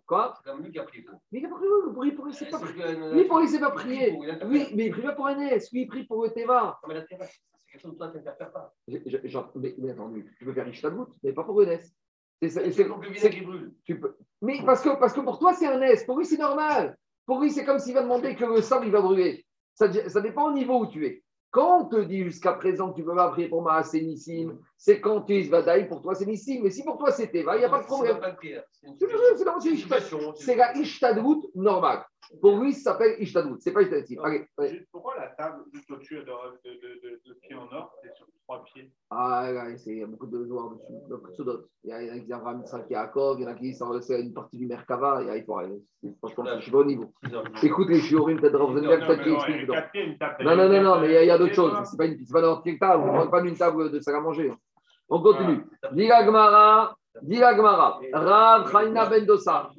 Quoi C'est comme lui qui a prié pour. Mais il a prié pour, c'est pas Lui, pour lui, c'est pas prier. Oui, mais il prie pas pour un S. Lui, il prie pour le Teva. Mais la Teva, c'est quelque chose que toi, tu ne faire pas. Mais, attends, tu peux faire mais pas pour un S. C'est pour le qui brûle. Tu peux. Mais parce que, parce que pour toi, c'est un S. Pour lui, c'est normal. Pour lui, c'est comme s'il va demander que le sable, il va brûler. Ça, ça dépend au niveau où tu es. Quand on te dit jusqu'à présent que tu peux pas prier pour ma c'est Nissim, c'est quand tu es Vadaï, pour toi c'est Nissim. Mais si pour toi c'est Teva, il n'y a pas de problème. C'est la Ishtadrout normale. Pour lui, ça s'appelle Ishtadrout. C'est pas Ishtadrout. Pourquoi la table au-dessus de, de, de, pied en or, c'est sur trois pieds Ah, là, il y a beaucoup de joueurs dessus. Donc, il y en a qui disent Abraham qui est à Kov, il y en a qui disent c'est une partie du Merkava. Il y a, franchement, je suis pas au niveau. Écoute les Shiurim, peut-être Rosenberg, peut-être qu'il explique. Non, non, non, non, mais il y a, d'autres choses. C'est pas, une, table. On ne pas d'une table de salle à manger. On continue. Dila Gmara, Dila Gmara, Rav Chaina Ben Dosa.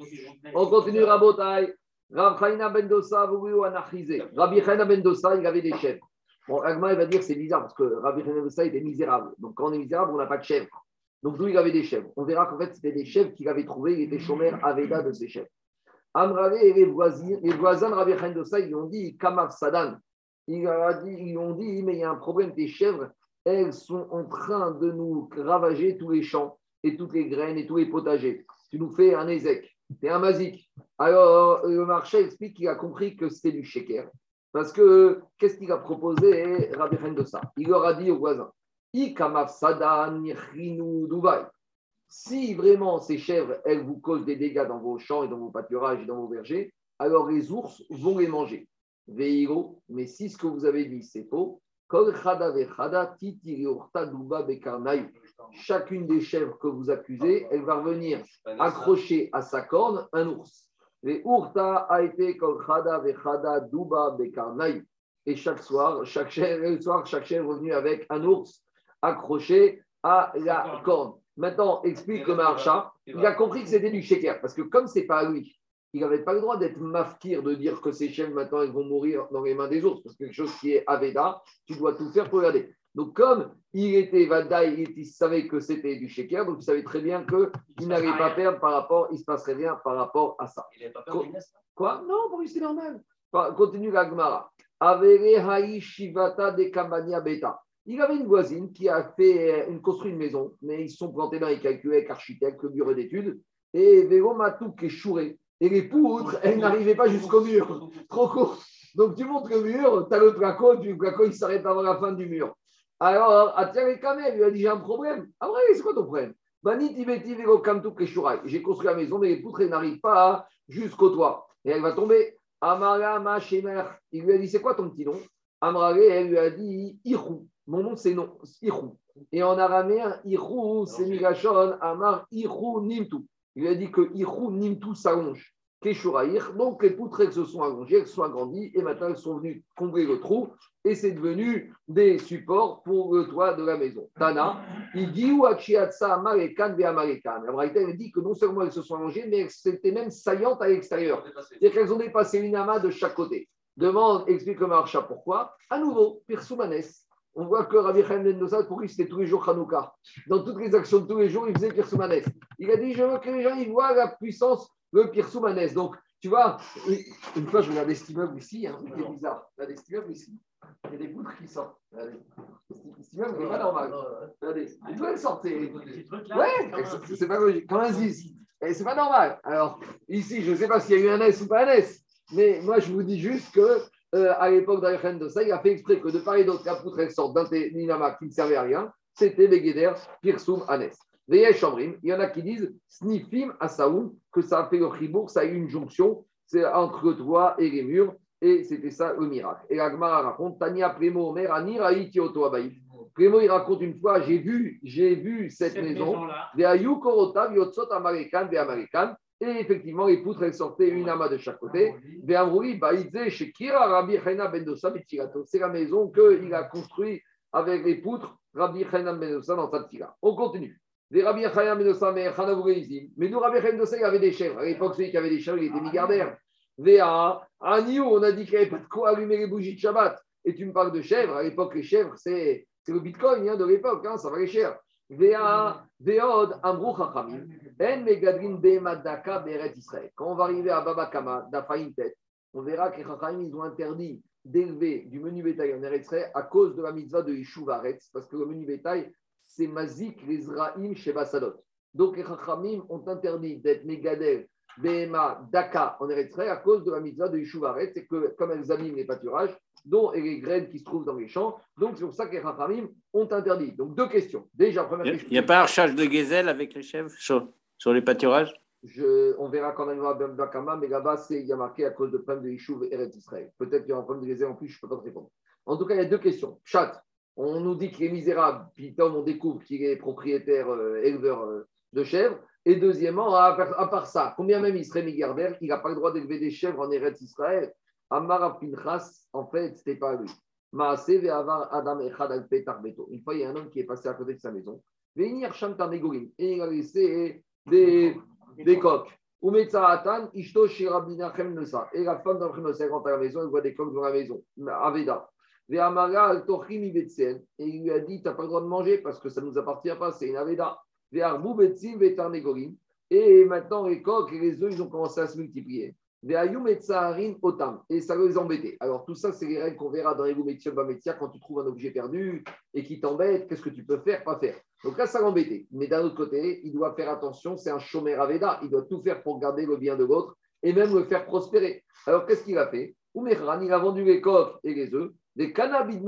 On continue Rabotai. Rav Chaina Ben Dosa, vous anarchisé. Rabbi Chaina Ben Dosa, il avait des chèvres. Bon, Agma, il va dire c'est bizarre parce que Rabbi Chaina Ben Dosa était misérable. Donc quand on est misérable, on n'a pas de chèvres. Donc d'où il avait des chèvres. On verra qu'en fait, c'était des chèvres qu'il avait trouvés. Il était chômeur Aveda de ces chèvres. Amrave et les voisins, les voisins de Rabbi Chaina Ben ils ont dit Kamav Sadan. Ils, ont dit mais il y a un problème, tes chèvres, elles sont en train de nous ravager tous les champs et toutes les graines et tous les potagers. Tu nous fais un ézec, es un mazik. Alors, le marché explique qu'il a compris que c'était du sheker. Parce que, qu'est-ce qu'il a proposé, Rabbi ça Il leur a dit aux voisins si vraiment ces chèvres, elles vous causent des dégâts dans vos champs et dans vos pâturages et dans vos vergers, alors les ours vont les manger. Veiro, mais si ce que vous avez dit, c'est faux, Chacune des chèvres que vous accusez, elle va revenir accrocher à sa corne un ours. Et urta a été duba Et chaque soir, chaque chèvre, soir, chaque chèvre est venue avec un ours accroché à la corne. Maintenant, explique le marcha. Il a compris que c'était du shaker, parce que comme c'est pas lui, il n'avait pas le droit d'être mafkir, de dire que ces chèvres maintenant ils vont mourir dans les mains des autres, parce que quelque chose qui est Aveda, tu dois tout faire pour regarder. Donc, comme il était Vada, il, savait que c'était du Sheker, donc il savait très bien qu'il n'allait pas perdre par rapport, il se passerait rien par rapport à ça. Il n'avait pas peur Quoi Non, pour lui c'est normal. Continue la Gemara. Avere Shivata de Kambania Beta. Il avait une voisine qui a fait une, construit une maison, mais ils se sont plantés dans les calculs avec architecte, le bureau d'études, et Véro qui est chouré. Et les poutres, elles n'arrivaient pas jusqu'au mur, trop court. Donc tu montes le mur, tu as le placo, du placo, il s'arrête avant la fin du mur. Alors, Atiare il lui a dit J'ai un problème. Ah ouais, c'est quoi ton problème? J'ai construit la maison, mais les poutres n'arrivent pas jusqu'au toit. Et elle va tomber. Amara Shemer. Il lui a dit C'est quoi ton petit nom? Amrare, elle lui a dit Irou. Mon nom, c'est non, Irou. Et en araméen, Irou, c'est Migashon, Amar Irou Nimtu. Il a dit que Irou Nimtu s'allonge. Donc les poutres elles se sont allongées, elles se sont agrandies et maintenant elles sont venues combler le trou et c'est devenu des supports pour le toit de la maison. Tana, il dit ou Amarekan. La dit que non seulement elles se sont allongées, mais elles étaient même saillantes à l'extérieur. C'est-à-dire qu'elles ont dépassé une amas de chaque côté. Demande, explique le marcha pourquoi. À nouveau, Pirsoumanes. On voit que Rabbi Chaim Nosal, pour lui, c'était tous les jours Hanouka. Dans toutes les actions de tous les jours, il faisait Pirsoumanes. Il a dit Je veux que les gens ils voient la puissance le pire Soumanès. Donc, tu vois, une fois, je regardais cet immeuble ici, hein, c'est bizarre. Regardez cet immeuble ici. Il y a des poutres qui sortent. Regardez. Cet immeuble n'est pas normal. Regardez. Il doit sortir. Ouais, c'est pas logique. Comme un ziz. Et c'est pas normal. Alors, ici, je ne sais pas s'il y a eu un S ou pas un S, mais moi, je vous dis juste que euh, à l'époque d'Aïchen de ça, il a fait exprès que de part et d'autre, la poutre, elle sort d'un qui ne servait à rien. C'était Begeder, Pirsum, Anes. Il y en a qui disent Snifim Asaoun, que ça a fait le chibour, ça a eu une jonction entre le toit et les murs, et c'était ça le miracle. Et Agmara raconte Tania Primo Omer Aniraïti Abaï. Primo, il raconte une fois J'ai vu, j'ai vu cette, maison, et effectivement, les poutres, elles sortaient une amas de chaque côté. Ben c'est la maison qu'il a construite avec les poutres, Rabbi Chaina Ben dans sa On continue. Rabbi mais nous, Rabbi Chaim il avait des chèvres. À l'époque, celui qui avait des chèvres, il était milliardaire. VA, Agnew, on a dit qu'il n'y avait pas de quoi allumer les bougies de Shabbat. Et tu me parles de chèvres. À l'époque, les chèvres, c'est le bitcoin hein, de l'époque, hein, ça valait cher. Quand on va arriver à Babakama, Dafaïntet, on verra que les Chachamim, ils ont interdit d'élever du menu bétail en Eretz à cause de la mitzvah de Yishuv parce que le menu bétail, c'est Mazik les Zraim chez Basadot. Donc les Chachamim ont interdit d'être Megadel, Behema, Daka en Eretz à cause de la mitzvah de Yishuvaret, c'est que comme elles animent les pâturages, dont les graines qui se trouvent dans les champs, donc c'est pour ça que les Chachamim ont interdit. Donc deux questions. Déjà, première question. Il n'y a pas un recharge de gazelle avec les chèvres sur, sur les pâturages? Je, on verra quand à Bakama, mais là-bas, il y a marqué à cause de problème de Yishuv et Israël. Peut-être qu'il y aura un problème de gazelle en plus, je ne peux pas te répondre. En tout cas, il y a deux questions. Chat, on nous dit qu'il est misérable, puis on découvre qu'il est propriétaire, euh, éleveur euh, de chèvres. Et deuxièmement, à, part ça, combien même il serait milliardaire, il n'a pas le droit d'élever des chèvres en Eretz Israël? Amara Pinchas, en fait, ce n'était pas lui. Adam Une fois, il y a un homme qui est passé à côté de sa maison. Et il a laissé des, des coques. Et la femme d'Amrina rentre à la maison, elle voit des coques dans la maison. Aveda. Et il lui a dit, tu n'as pas le droit de manger parce que ça ne nous appartient pas, c'est une aveda. Et maintenant, les coques et les œufs, ils ont commencé à se multiplier. Et ça les embêtait. Alors, tout ça, c'est les règles qu'on verra dans les quand tu trouves un objet perdu et qui t'embête, qu'est-ce que tu peux faire, pas faire. Donc là, ça l'embêtait. Mais d'un autre côté, il doit faire attention, c'est un chômeur Aveda. Il doit tout faire pour garder le bien de l'autre et même le faire prospérer. Alors, qu'est-ce qu'il a fait? Il a vendu les coques et les œufs des cannabis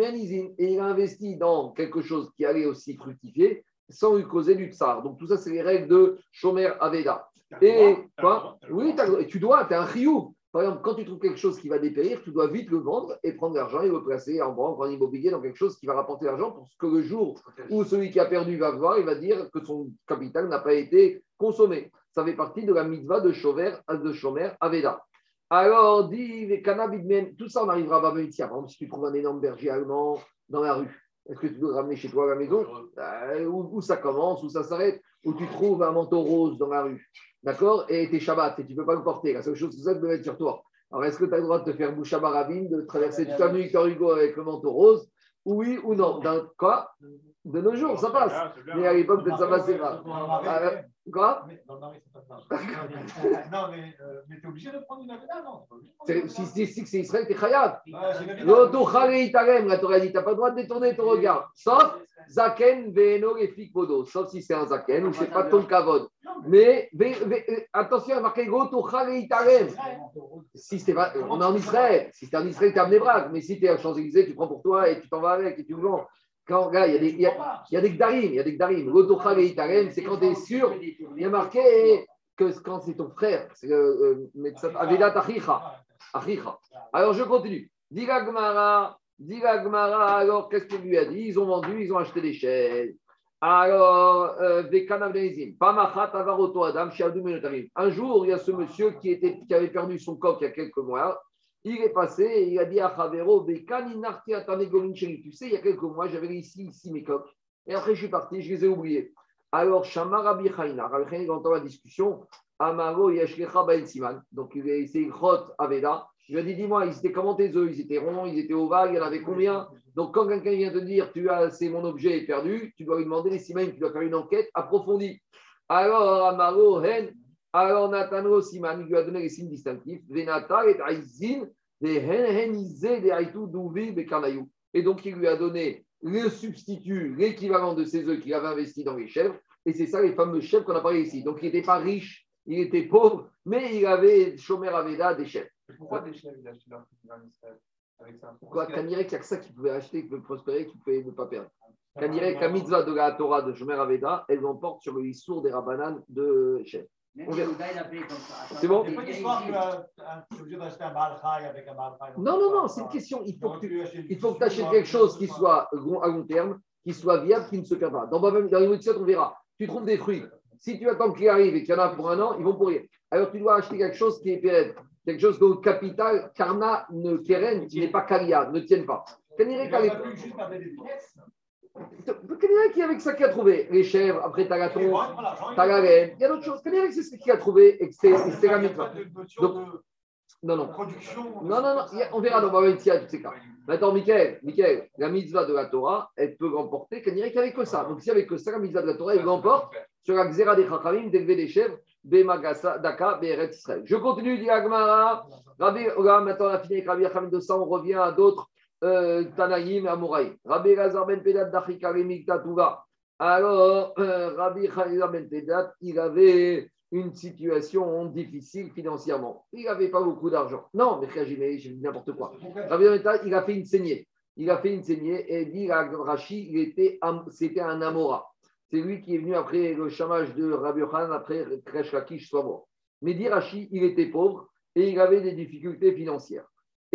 et il a investi dans quelque chose qui allait aussi fructifier sans lui causer du tsar. Donc tout ça, c'est les règles de Shomer Aveda. Et quoi Oui, tu dois, tu es un riou. Par exemple, quand tu trouves quelque chose qui va dépérir, tu dois vite le vendre et prendre l'argent et le placer en banque, en immobilier, dans quelque chose qui va rapporter l'argent pour que le jour où celui qui a perdu va voir, il va dire que son capital n'a pas été consommé. Ça fait partie de la mitzvah de Shomer, de Shomer Aveda. Alors, dit les cannabis, tout ça, on arrivera à Baba Par exemple, si tu trouves un énorme berger allemand dans la rue, Est-ce que tu le ramener chez toi à la maison euh, où, ça commence, où ça s'arrête, où tu trouves un manteau rose dans la rue, d'accord? Et t'es Shabbat et tu ne peux pas le porter. La seule chose, c'est ça de mettre sur toi. Alors, est-ce que tu as le droit de te faire bouche à barabine, de traverser toute la nuit Victor Hugo avec le manteau rose? Oui ou non? Dans quoi De nos jours, ça passe. Mais à l'époque, peut-être ça passait pas. Quoi Non, mais, euh, mais tu es obligé de prendre une avena, non Si c'est Israël, tu es chayav. La Torah dit, tu n'as pas le droit de détourner ton regard. Sauf Zaken, Veno et Podo. Sauf si c'est un Zaken ou c'est pas ton kavod. Mais euh, attention, il y a marqué Goto Itarem. Si pas, on est en Israël. Si c'est en Israël, tu as amené bras. Mais si tu es à Champs-Élysées, tu prends pour toi et tu t'en vas avec et tu le vends. Quand, il y a des, il y a, il y a des gdarim, il y a des gdarim. c'est quand tu es sûr, il y a marqué que quand c'est ton frère, c'est euh, Avedat Achicha. Alors je continue. Diga Gmara, alors qu'est-ce qu'il lui a dit? Ils ont vendu, ils ont acheté des chaises. Alors, euh, un jour, il y a ce monsieur qui, était, qui avait perdu son coq il y a quelques mois. Il est passé et il a dit à Chavero, tu sais, il y a quelques mois, j'avais ici, ici mes coques. Et après, je suis parti, je les ai oubliés. Alors, Shamar Rabbi Chaina, Rabbi entend la discussion, Amaro Yashkecha Bael Siman. Donc, il a essayé Chot Aveda. Je lui ai dit, dis-moi, ils étaient comment tes œufs? Ils étaient ronds, ils étaient ovales, il y en avait combien? Donc, quand quelqu'un vient te dire, tu as, c'est mon objet perdu, tu dois lui demander les Siman, tu dois faire une enquête approfondie. Alors, Amaro Hen, alors Nathano Siman, il lui a donné les signes distinctifs. Venata et Aizin, et donc, il lui a donné le substitut, l'équivalent de ces œufs qu'il avait investi dans les chèvres. Et c'est ça les fameux chèvres qu'on a parlé ici. Donc, il n'était pas riche, il était pauvre, mais il avait Shomer Aveda des chèvres. Pourquoi des chèvres il a acheté avec ça? Pourquoi Kanirek, il n'y a que ça qui pouvait acheter, qui pouvait prospérer, qui pouvait ne pas perdre? Kanirek, la mitzvah de la Torah de Shomer Aveda, elle l'emporte sur le issour des Rabbanan de chèvres. C'est bon Non, non, non, c'est une question. Il faut que tu achètes quelque chose qui soit à long terme, qui soit viable, qui ne se perd pas. Dans, dans on verra. Tu trouves des fruits. Si tu attends qu'il arrive et qu'il y en a pour un an, ils vont pourrir. Alors tu dois acheter quelque chose qui est pérenne, quelque chose dont le capital, karna, ne keren, qui n'est pas karia, ne tienne pas. Kanirek qui avec ça qu'il a trouvé Les chèvres, après t'as la t'as la laine, il y a d'autres choses. Kanirek c'est ce qu'il a trouvé et c'est la mitzvah. non, non. Non, non, non, on verra dans Babentia tous ces cas. Maintenant, Michael, Michael, la mitzvah de la Torah, elle peut remporter Kanirek avec que ça. Donc, si avec que ça, la mitzvah de la Torah, elle remporte sur la xéra des chachamim d'élever des chèvres, Bemagasa, Daka, Beret Israël. Je continue, dit Agmara. Rabbi, maintenant, on a fini avec Rabbi Achamim de ça, on revient à d'autres Tanaïm Amouraï. Rabbi Lazar ben Pedat. Alors, euh, Rabbi Lazar ben Pedat, il avait une situation difficile financièrement. Il n'avait pas beaucoup d'argent. Non, mais j'ai n'importe quoi. Rabbi Pedat, il a fait une saignée. Il a fait une saignée et dit à Rashi, il était, c'était un Amora. C'est lui qui est venu après le chamage de Rabbi Khan, après Kresh Lakish soit mort. Mais dit Rashi, il était pauvre et il avait des difficultés financières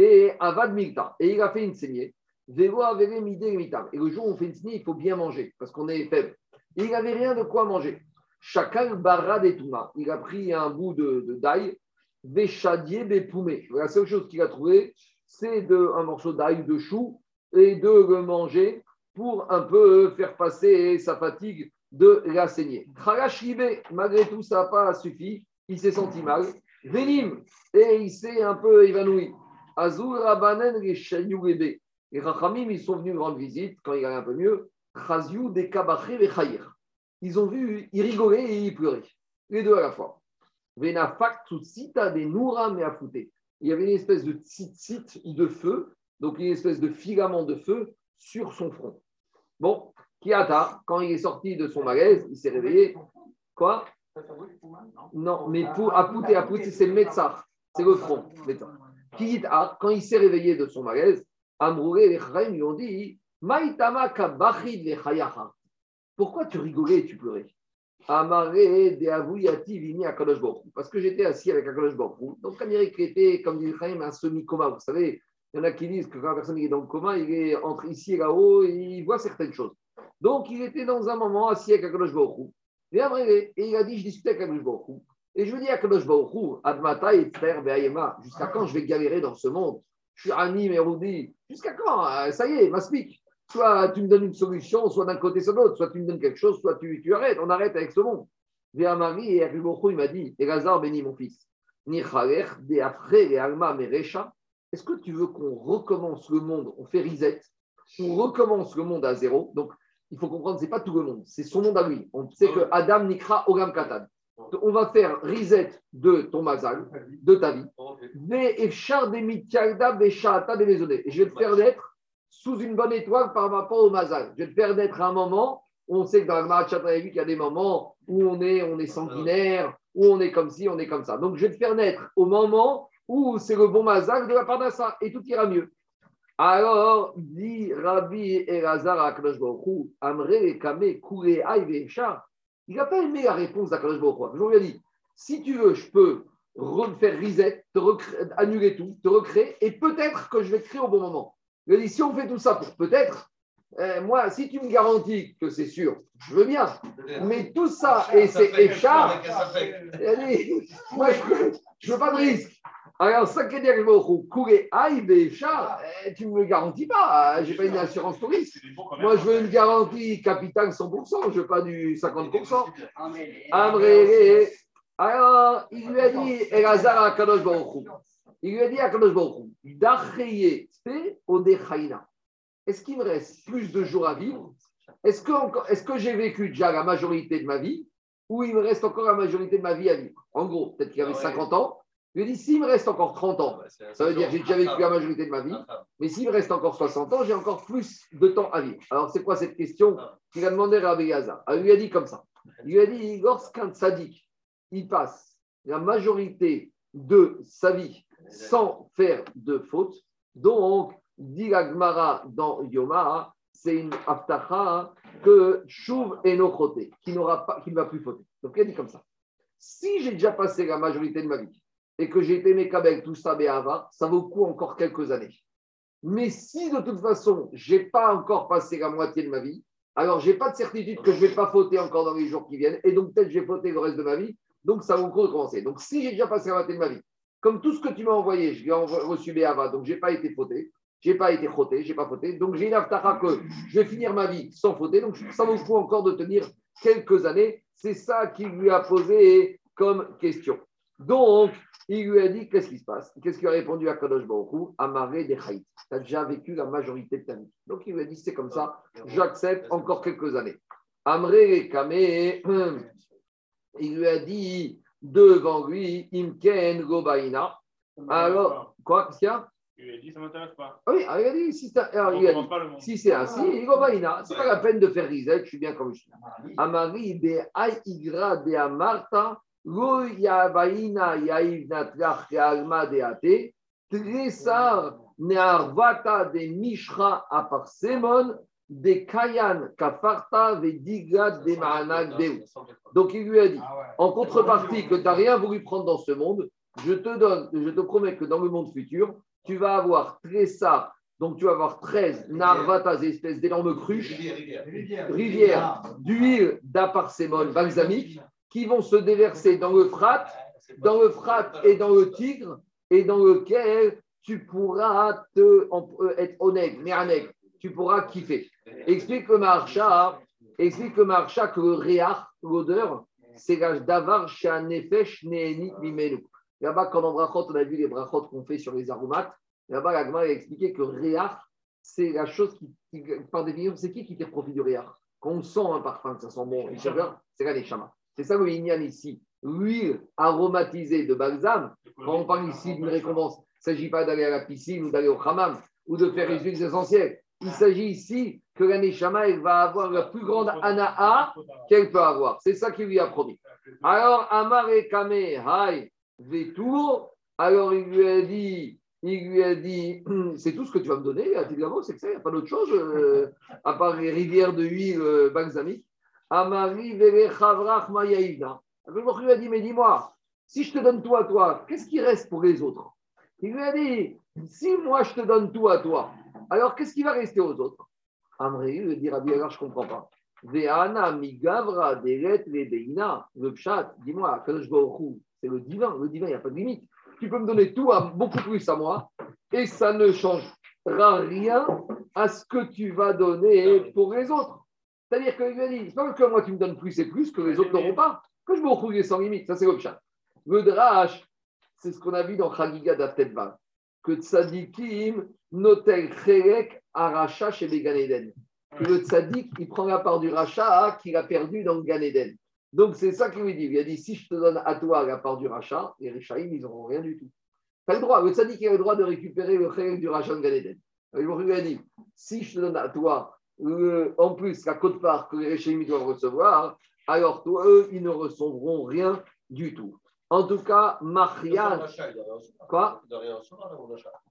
et Avad Milta. Et il a fait une saignée. Et le jour où on fait une saignée, il faut bien manger parce qu'on est faible. il n'avait rien de quoi manger. Chacun barra des Il a pris un bout de, d'ail, Véchadier, Bépoumé. La seule chose qu'il a trouvé, c'est un morceau d'ail, de chou, et de le manger pour un peu faire passer sa fatigue de la saignée. malgré tout, ça n'a pas suffi. Il s'est senti mal. Vénim, et il s'est un peu évanoui. Azul Rabanen Les Rachamim, ils sont venus rendre visite quand il allait un peu mieux. des Ils ont vu, ils rigolaient et ils pleuraient. Les deux à la fois. Venafak Tutsita des Nouram et Afouté. Il y avait une espèce de tzitzit de feu, donc une espèce de filament de feu sur son front. Bon, Kiata, quand il est sorti de son malaise, il s'est réveillé. Quoi? Non, mais pour Apouté, Apouté, c'est le médecin, c'est le front. Quand il s'est réveillé de son malaise, Amrouré et les lui ont dit Pourquoi tu rigolais et tu pleurais? De Parce que j'étais assis avec Akadosh Baruch Donc, il était, comme dit Chaim, un semi-coma, vous savez, il y en a qui disent que quand la personne est dans le coma, il est entre ici et là-haut et il voit certaines choses. Donc, il était dans un moment assis avec Akadosh Baruch Et, il a dit Je discutais avec Akadosh Baruch et je veux dire, Kadosh Baruchou, Admata et jusqu'à quand je vais galérer dans ce monde? Je suis anime et Jusqu'à quand? Euh, Ça y est, m'explique. Soit tu me donnes une solution, soit d'un côté, soit de l'autre. Soit tu me donnes quelque chose, soit tu, tu arrêtes. On arrête avec ce monde. Vers Marie et il m'a dit Elazar béni mon fils. Est-ce que tu veux qu'on recommence le monde On fait reset? On recommence le monde à zéro. Donc, il faut comprendre, ce n'est pas tout le monde, c'est son monde à lui. On sait que Adam Nikra Ogam Katan. On va faire reset de ton mazal, de ta vie. Mais Et je vais te faire naître sous une bonne étoile par rapport au mazal. Je vais te faire naître à un moment on sait que dans le Mahat qu'il y a des moments où on est, on est sanguinaire, où on est comme ci, on est comme ça. Donc je vais te faire naître au moment où c'est le bon mazal de la part d'Assa et tout ira mieux. Alors, dit Rabbi Elazar à Amre Kame Kure il n'a pas aimé la réponse d'Akadosh Baruch Je lui ai dit, si tu veux, je peux refaire reset, te annuler tout, te recréer, et peut-être que je vais te créer au bon moment. Il a dit, si on fait tout ça pour peut-être, eh, moi, si tu me garantis que c'est sûr, je veux bien. Mais tout ça, et c'est écharpe, moi, je ne veux pas de risque. Alors, ça qui Aïe, eh, tu ne me garantis pas. Hein, je n'ai pas une assurance touriste. Moi, je veux une garantie capitale 100%, je ne veux pas du 50%. Alors, il lui a dit, Elazar à Kadosh Il lui a dit à Kadosh Baruch Est-ce qu'il me reste plus de jours à vivre? Est-ce que, est que j'ai vécu déjà la majorité de ma vie ou il me reste encore la majorité de ma vie à vivre? En gros, peut-être qu'il y avait 50 ans je lui ai dit, s'il me reste encore 30 ans, ça veut dire que j'ai déjà vécu la majorité de ma vie, mais s'il me reste encore 60 ans, j'ai encore plus de temps à vivre. Alors, c'est quoi cette question qu'il a demandé à Rabbi Gaza Il lui a dit comme ça. Il lui a dit, lorsqu'un sadique, il passe la majorité de sa vie sans faire de faute, donc, dit Gmara dans Yoma, c'est une aftacha que Chouv et Nochoté, qui, n'aura pas, qui ne va plus fauter. Donc, il a dit comme ça. Si j'ai déjà passé la majorité de ma vie et que j'ai été Mekabel, tout ça, Béava, ça vaut coup encore quelques années. Mais si de toute façon, je n'ai pas encore passé la moitié de ma vie, alors je n'ai pas de certitude que je ne vais pas fauter encore dans les jours qui viennent, et donc peut-être je vais fauter le reste de ma vie, donc ça vaut le coup de commencer. Donc si j'ai déjà passé la moitié de ma vie, comme tout ce que tu m'as envoyé, je l'ai reçu Béava, donc je n'ai pas été fauté, je n'ai pas été fauté, je n'ai pas fauté, donc j'ai une aftara que je vais finir ma vie sans fauter, donc ça vaut coup encore de tenir quelques années. C'est ça qui lui a posé comme question. Donc, il lui a dit Qu'est-ce qui se passe? Qu'est-ce qu'il a répondu à Kadosh Baruchou Amaré des Tu as déjà vécu la majorité de ta vie. Donc il lui a dit C'est comme ça, j'accepte encore quelques années. Amré Kamé, il lui a dit devant lui Imken Gobaina. Alors, quoi Qu'est-ce qu'il y a? Il lui a dit, ça ne m'intéresse pas. Ah oui, il a dit, si, si c'est ainsi, Gobaina, c'est pas la peine de faire risette, je suis bien comme je suis. Amari, be Igra de Amarta, lo yabaina yaivnatlach alma deate, tresar nearvata de mishra aparsemon, de kayan kafarta vedigat de maanak deu. Donc il lui a dit, en contrepartie que tu n'as rien voulu prendre dans ce monde, je te donne, je te promets que dans le monde futur, tu vas avoir Tressa, donc tu vas avoir 13 narvatas, espèces d'énormes cruches, rivières, d'huile d'aparsémone balsamique, qui vont se déverser dans le Frat, dans le Frat et dans le Tigre, et dans lequel tu pourras te, euh, être honnête, mais tu pourras kiffer. Explique le marcha, explique le marcha que le réach, l'odeur, c'est l'âge d'avar chez un nefesh neeni mimenu. Là-bas, quand on brachot, on a vu les brachot qu'on fait sur les aromates. Là-bas, l'agma a expliqué que réach, c'est la chose qui, par définition, c'est qui qui fait profit du réach Quand on sent un parfum, ça sent bon, c'est la neshama. C'est ça le Inyan ici. L'huile aromatisée de balsam, quand on parle ici d'une récompense, il ne s'agit pas d'aller à la piscine ou d'aller au hammam ou de faire les huiles essentielles. Il s'agit ici que l'année Shama, elle va avoir la plus grande ana'a qu'elle peut avoir. C'est ça qu'il lui a promis. Alors, Amare Kame Hai Vetour, alors il lui a dit, il lui a dit, c'est tout ce que tu vas me donner, évidemment, c'est que ça, il n'y a pas d'autre chose, euh, à part les rivières de huile euh, balsamique. Amari Mayaïda. Le lui a dit, mais dis-moi, si je te donne tout à toi, qu'est-ce qui reste pour les autres? Il lui a dit, si moi je te donne tout à toi, alors qu'est-ce qui va rester aux autres? Amri lui dit, Rabbi, alors je ne comprends pas. Veana migavra deret lebeina. Le pshat, dis-moi, c'est le divin. Le divin, il n'y a pas de limite. Tu peux me donner tout, à, beaucoup plus à moi, et ça ne change rien à ce que tu vas donner pour les autres. C'est-à-dire qu'il lui a dit, c'est pas que moi tu me donnes plus et plus que les autres n'auront pas. Que je me retrouve sans limite. Ça, c'est chat. Le drash, c'est ce qu'on a vu dans Chagiga d'Aftetba. Que Tzadikim notel chelek aracha chez les Ganeden. Que le Tzadik, il prend la part du rachat qu'il a perdu dans le Ganeden. Donc, c'est ça qu'il lui dit. Il a dit si je te donne à toi la part du rachat, les Richaïm, ils n'auront rien du tout. Tu as le droit, le Tzadik a le droit de récupérer le chelek du rachat de Ganeden. Il lui a dit si je te donne à toi en plus la cote-part que les Réchémis doivent recevoir, alors toi, eux, ils ne recevront rien du tout. En tout cas, Marianne. Quoi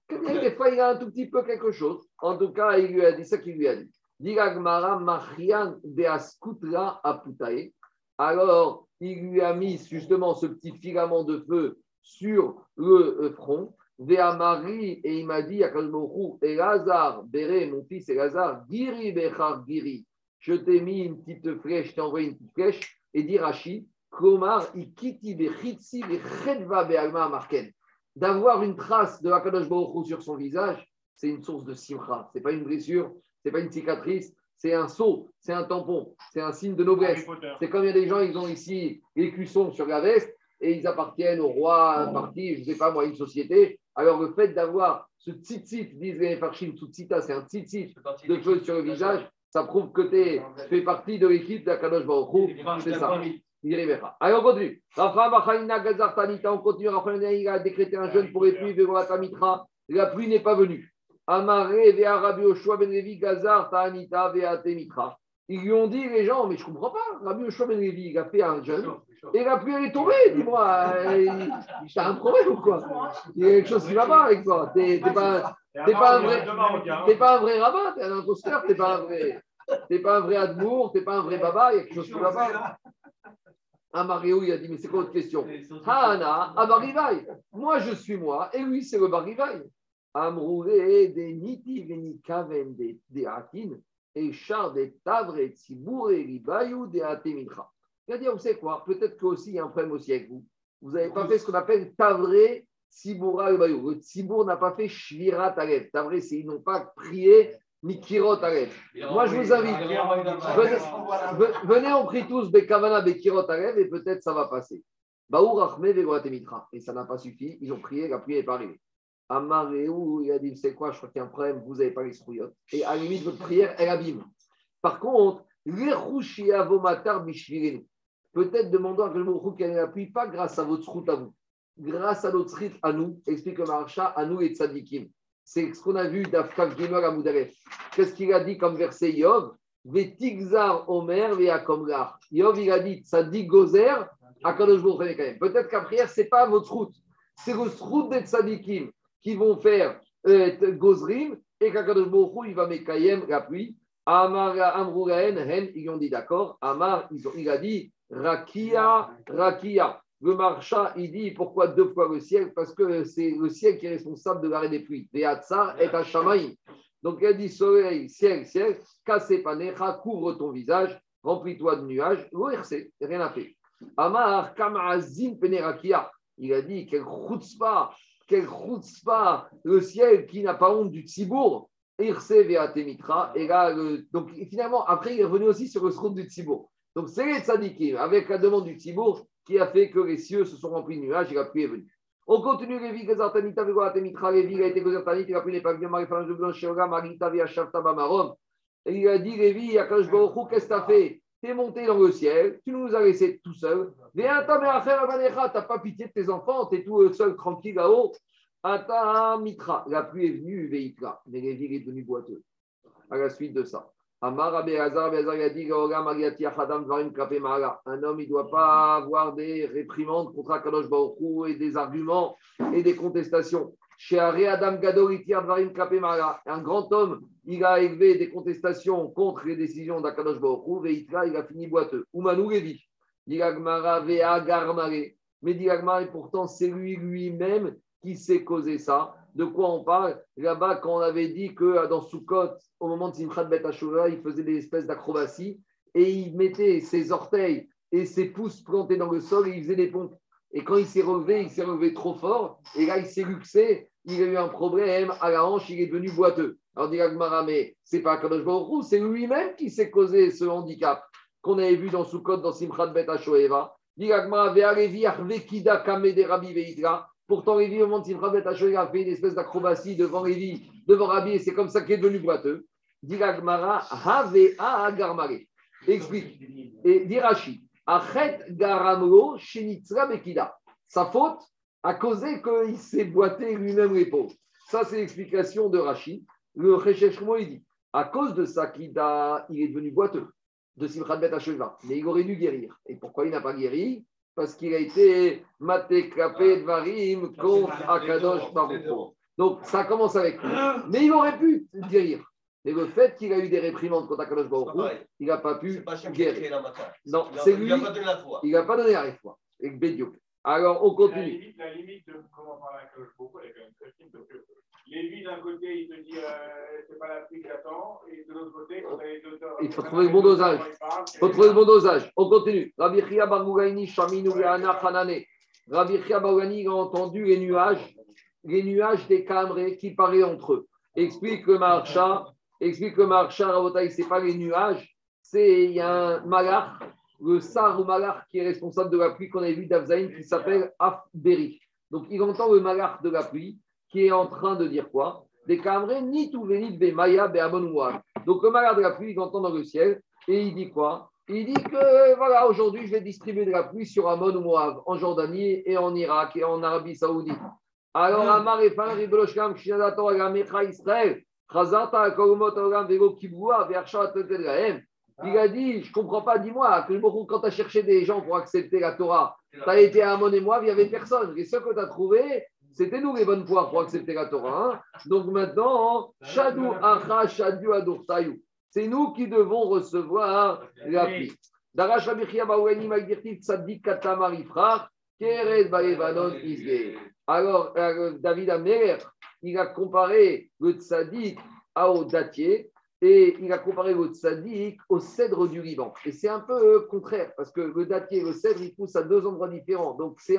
Des fois, il a un tout petit peu quelque chose. En tout cas, il lui a dit ça qu'il lui a dit. Diragmara Marian de Askutra Aputae. Alors, il lui a mis justement ce petit filament de feu sur le euh, front. Véamari, et il m'a dit Kalmochou, Elazar, Béré, mon fils Elazar, Giri Bechar Giri, je t'ai mis une petite flèche, je t'ai envoyé une petite flèche, et dit Rashi, Komar, Ikiti Bechitsi Bechedva Bealma Marken. D'avoir une trace de Akadosh Baruch sur son visage, c'est une source de simcha. Ce n'est pas une blessure, ce n'est pas une cicatrice, c'est un sceau, c'est un tampon, c'est un signe de noblesse. C'est comme il y a des gens, ils ont ici les cuissons sur la veste et ils appartiennent au roi, à un parti, je ne sais pas moi, une société. Alors, le fait d'avoir ce tzitzit, disent les Farshim, tzitzita, c'est un tzitzit de feu sur le visage, ça prouve que tu fais partie de l'équipe d'Akadosh Baruch C'est ça. Allez, on continue. On continue. il a décrété un jeûne pour les pluies, la pluie n'est pas venue. Amaré, Vea Rabbi Oshua Ben Levi, Gazar, Ta'anita, Vea Temitra. Ils lui ont dit, les gens, mais je ne comprends pas, Rabbi Yoshua Ben il a fait un jeûne, et la pluie elle est tombée, dis-moi. T'as un problème ou quoi? Il y a quelque chose qui ne va pas avec toi. Tu n'es pas, pas, un vrai, pas un vrai rabbin, t'es un imposteur, t'es pas un vrai. T'es pas un vrai Admour, t'es pas un vrai baba, il y a quelque chose qui ne va pas. Amaréo, il a dit, mais c'est quoi votre question? Hana, Abarivai. Moi, je suis moi, et lui, c'est le Barivai. Amrouvé, des niti, des akin, et char des tavre, tzibour, et ribayou, des atemincha. Dit, vous savez quoi? Peut-être qu'aussi, il y a un problème aussi avec vous. Vous n'avez pas fait ce qu'on appelle tavré, tziboura, ribayou. Le tzibour n'a pas fait shvira tarev. Tavré, c'est ils n'ont pas prié Mikirot Arev. Moi, je vous invite. Venez, venez on prie tous Bekavana Bekirot Arev et peut-être ça va passer. Baour Achme Et ça n'a pas suffi. Ils ont prié, la prière n'est pas arrivée. Amaréou, il a dit c'est quoi Je crois qu'il y a un problème, vous n'avez pas les souillottes. Et à la limite, votre prière, elle abîme. Par contre. Peut-être demandons à Kalmourou qu'elle n'appuie pas grâce à votre route à vous, grâce à notre rite à nous, explique le Marcha, à nous et Tzadikim. C'est ce qu'on a vu d'Afkav Gimel à Qu'est-ce qu'il a dit comme verset Yov? Vetigzar Omer Veakomgar. Yov, il a dit Tzadik Gozer, Akadosh. Peut-être qu'après, ce n'est pas votre route, c'est votre route des Tzadikim qui vont faire euh, Gozrim et qu'Akadosh il va Mekayem la pluie. Amar Amrouraen, Hen, ils ont dit d'accord. Amar, il a dit Rakia, Rakia. Le marcha, il dit pourquoi deux fois le ciel? Parce que c'est le ciel qui est responsable de l'arrêt des pluies. Est à Shamaï. Donc il a dit soleil, ciel, ciel, panecha, couvre ton visage, remplis-toi de nuages. L'ORC, rien à fait. Amar Kamazin Penerakia. Il a dit quel chutzpah, quel chutzpah, le ciel qui n'a pas honte du tzibour. Irse Veatemitra. Et là, donc finalement, après, il est revenu aussi sur le srout du tzibour. Donc c'est les tzadikim, avec la demande du tzibour, qui a fait que les cieux se sont remplis de nuages et la pluie est venue. On continue, Lévi, Gazartanita, Vegoatemitra, Lévi, a été Gazartanit, il a pris les pas bien, Marifan, de Blanc, Sheoga, Marita, Viachavta, Bamarom. Et il a dit, Lévi, Akash Baruchou, qu'est-ce que tu as fait? Tu es monté dans le ciel, tu nous as laissés tout seul. Viens, ta mère à faire Banecha, tu n'as pas pitié de tes enfants, tu es tout seul, tranquille là-haut. Ata Mitra, la pluie est venue, Veitra. Mais Lévi est devenu boiteux. À la suite de ça. Un homme, il ne doit pas avoir des réprimandes contre Akadosh Baruchou et des arguments et des contestations. Chez Adam un grand homme, il a élevé des contestations contre les décisions d'Akadosh Baruchou et il a fini boiteux. Oumanou Levi, mais et pourtant c'est lui lui-même qui s'est causé ça. De quoi on parle? Là-bas, quand on avait dit que dans Soukot, au moment de Simchat Bet il faisait des espèces d'acrobaties et il mettait ses orteils et ses pouces plantés dans le sol et il faisait des pompes. Et quand il s'est relevé, il s'est relevé trop fort. Et là, il s'est luxé. Il a eu un problème à la hanche. Il est devenu boiteux. Alors, dit Agmara, mais c'est pas Kadosh Baruch c'est lui-même qui s'est causé ce handicap qu'on avait vu dans Sukkot, dans Simchat Bet Shoeva. Dit Agmara, Vekida Kame de Rabbi Veitra. Pourtant, Lévi, au moment de Simchat Bet a fait une espèce d'acrobatie devant Lévi, devant Rabbi, et c'est comme ça qu'il est devenu boiteux. Dit Agmara, Havea Agarmare. Explique. Et dit Rashi, Achet Garamlo Shenitzra Bekida. Sa faute a causé qu'il s'est boité lui-même l'épaule. Ça, c'est l'explication de Rashi. Le Recheshmo, il dit à cause de ça, il est devenu boiteux de Simchat Bet Mais il aurait dû guérir. Et pourquoi il n'a pas guéri? Parce qu'il a été maté, de varim contre Akadosh Baruch Donc ça commence avec lui. Mais il aurait pu guérir. Mais le fait qu'il a eu des réprimandes contre Akadosh Baruch il n'a pas pu guérir. Non, c'est lui. Il n'a pas donné la foi. Et Bédio. Alors, on continue. La limite, de comment parler à Akadosh Baruch elle est quand même très fine. Donc, euh, Lévi, d'un côté, il te dit euh, c'est pas la pluie que j'attends. Et de l'autre côté, quand les auteurs. Il faut trouver le bon dosage. Il faut trouver le bon dosage. On continue. Rabbi Chia Bargougaini, Shaminou, Yana, Hanane. Rabbi Chia a entendu les nuages, les nuages des camrés qui parlaient entre eux. Explique le marcha Explique le marcha, Rabotaï, ce n'est pas les nuages, c'est il y a un malach, le sar ou malach qui est responsable de la pluie qu'on a vu d'Afzaïn qui s'appelle Afberi. Donc il entend le malach de la pluie qui est en train de dire quoi? Des camrés, ni tout vénit be maya be Donc le malach de la pluie, il entend dans le ciel et il dit quoi? Il dit que voilà, aujourd'hui, je vais distribuer de la pluie sur Amon ou Moab, en Jordanie et en Irak et en Arabie Saoudite. Alors, Amar et Israël, il a dit, je ne comprends pas, dis-moi, quand tu as cherché des gens pour accepter la Torah, tu as été à Amon et moi, il n'y avait personne. Et ce que tu as trouvé, c'était nous les bonnes poires pour accepter la Torah. Hein. Donc maintenant, Shadou Acha Shadou Adurtayu. C'est nous qui devons recevoir la pluie. Darash Rabichia Baouani Magdirtif Tzadik Katamarifra, Kerez Baevanon Isge. Alors, euh, David Améler, il a comparé le tzaddik au dattier et il a comparé le tzaddik au cèdre du Liban. Et c'est un peu contraire parce que le dattier et le cèdre, ils poussent à deux endroits différents. Donc, c'est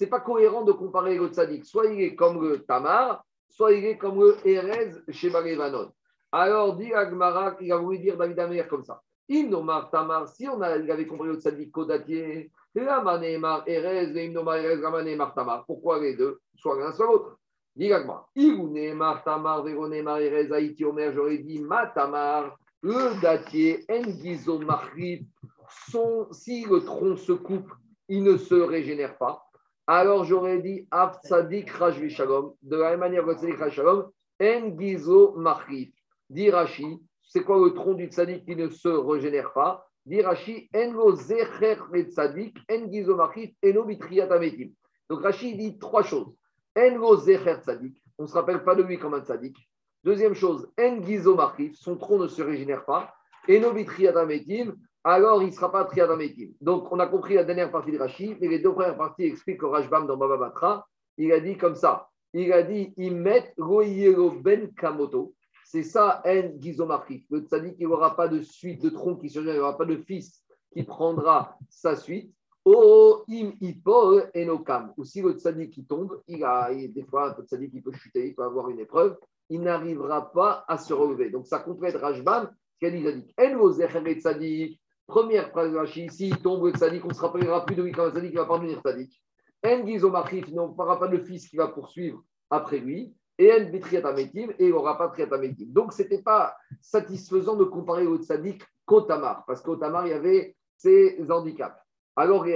n'est pas cohérent de comparer le tzaddik. Soit il est comme le tamar, soit il est comme le Erez chez Barévanon. Alors, dit Agmara, il a voulu dire David Amer comme ça. Innomar Tamar, si on a, il avait compris le tzaddik au dattier, Erez, Innomar Erez, Tamar. Pourquoi les deux Soit l'un, soit l'autre? J'aurais dit Matamar, le datier, Engizo son, si le tronc se coupe, il ne se régénère pas. Alors j'aurais dit Afsadik Rajvi Shalom, de la même manière que Tzadik Rajvi Shalom, Engizo Machrif. Dirachi, c'est quoi le tronc du tzadik qui ne se régénère pas? Dirachi, Engo Zecher Tzadik, Engizo Machrif, Eno Bitriat Donc Rashi dit trois choses. En zecher tzadik, on ne se rappelle pas de lui comme un tzadik. Deuxième chose, en gizo son tronc ne se régénère pas. Et nobi alors il ne sera pas triadametim. Donc on a compris la dernière partie de Rashi, mais les deux premières parties expliquent que Rajbam dans Baba Batra, il a dit comme ça. Il a dit Imet goyero ben kamoto. C'est ça, en gizo Le tzadik, il n'aura pas de suite de tronc qui se régénère, il n'aura pas de fils qui prendra sa suite. Oh, im ipol enokam. Ou si le tzaddik qui tombe, il a, des fois, un tzaddik qui peut chuter, il peut avoir une épreuve, il n'arrivera pas à se relever. Donc ça complète qu'il a dit. En tzadik. Première phrase Rashi, s'il tombe le tzaddik, on ne se rappellera plus de lui quand le tzaddik va pas devenir tzaddik. En gizomachif, il n'aura pas de fils qui va poursuivre après lui. Et en bitriatametim, et il n'aura pas triatametim. Donc ce n'était pas satisfaisant de comparer au tzaddik qu'au tamar, parce qu'au tamar, il y avait ses handicaps. Alors,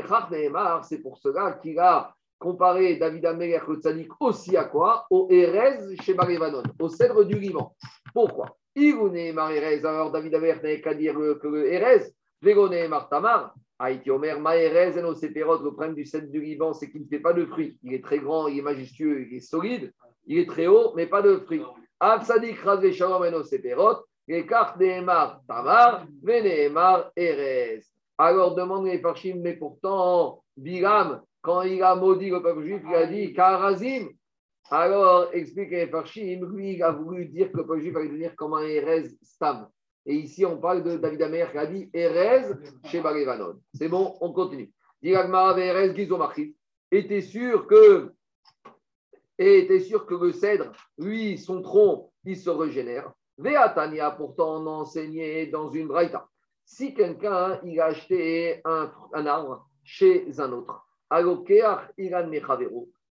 c'est pour cela qu'il a comparé David Améler, le aussi à quoi? Au Erez chez Marévanon, au cèdre du Liban. Pourquoi? Alors David Améler n'avait qu'à dire que le Erez, Végone Martamar, Haïti Omer, Maérez et nos le problème du cèdre du Liban, c'est qu'il ne fait pas de fruits. Il est très grand, il est majestueux, il est solide, il est très haut, mais pas de fruits. Absadik Razve Shalom séperot, les cartes Nehemar Tamar, Venemar Erez. Alors demande les mais pourtant, Bilam, quand il a maudit le peuple juif, il a dit Karazim. Alors, explique les lui, il a voulu dire que le peuple juif allait devenir comme un Erez Stam. Et ici, on parle de David Amer qui a dit Erez chez Barévanon. C'est bon, on continue. Erez était sûr que et était sûr que le cèdre, lui, son tronc, il se régénère. Veatania, pourtant, on enseignait dans une braïta. Si quelqu'un, il a acheté un, arbre chez un autre,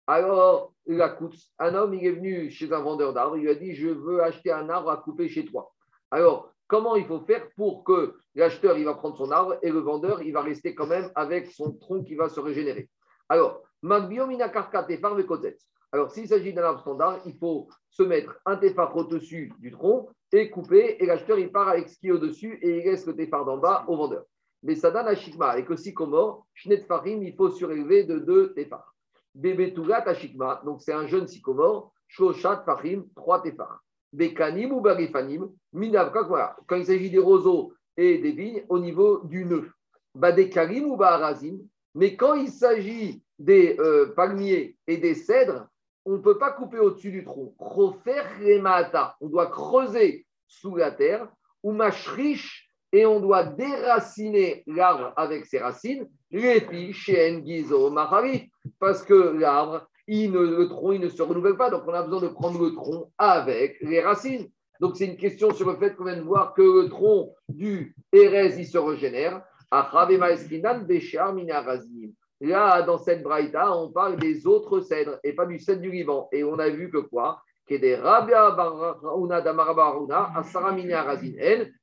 alors, la un homme, il est venu chez un vendeur d'arbres, il lui a dit, je veux acheter un arbre à couper chez toi. Alors, comment il faut faire pour que l'acheteur, il va prendre son arbre et le vendeur, il va rester quand même avec son tronc qui va se régénérer? Alors, alors, s'il s'agit d'un arbre standard, il faut se mettre un tefar au-dessus du tronc et couper, et l'acheteur, il part avec ce qui est au-dessus et il laisse le tefar d'en bas au vendeur. Mais ça donne à Shikma, avec le sycomore, Shnet Farim, il faut surélever de deux tefars. Bébé Tougat à donc c'est un jeune sycomore, Shoshat Farim, trois tefars. Bekanim ou Barifanim, voilà. Quand il s'agit des roseaux et des vignes, au niveau du nœud. Badekarim ou Baharazim, mais quand il s'agit des euh, palmiers et des cèdres, on ne peut pas couper au-dessus du tronc. On doit creuser sous la terre, ou et on doit déraciner l'arbre avec ses racines, parce que l'arbre, le tronc, il ne se renouvelle pas, donc on a besoin de prendre le tronc avec les racines. Donc c'est une question sur le fait qu'on vient de voir que le tronc du Erez, il se régénère. Là, dans cette braïta, on parle des autres cèdres et pas du cèdre du Liban. Et on a vu que quoi? Que des Rabia Barauna Damarabaruna, Asaramina Razin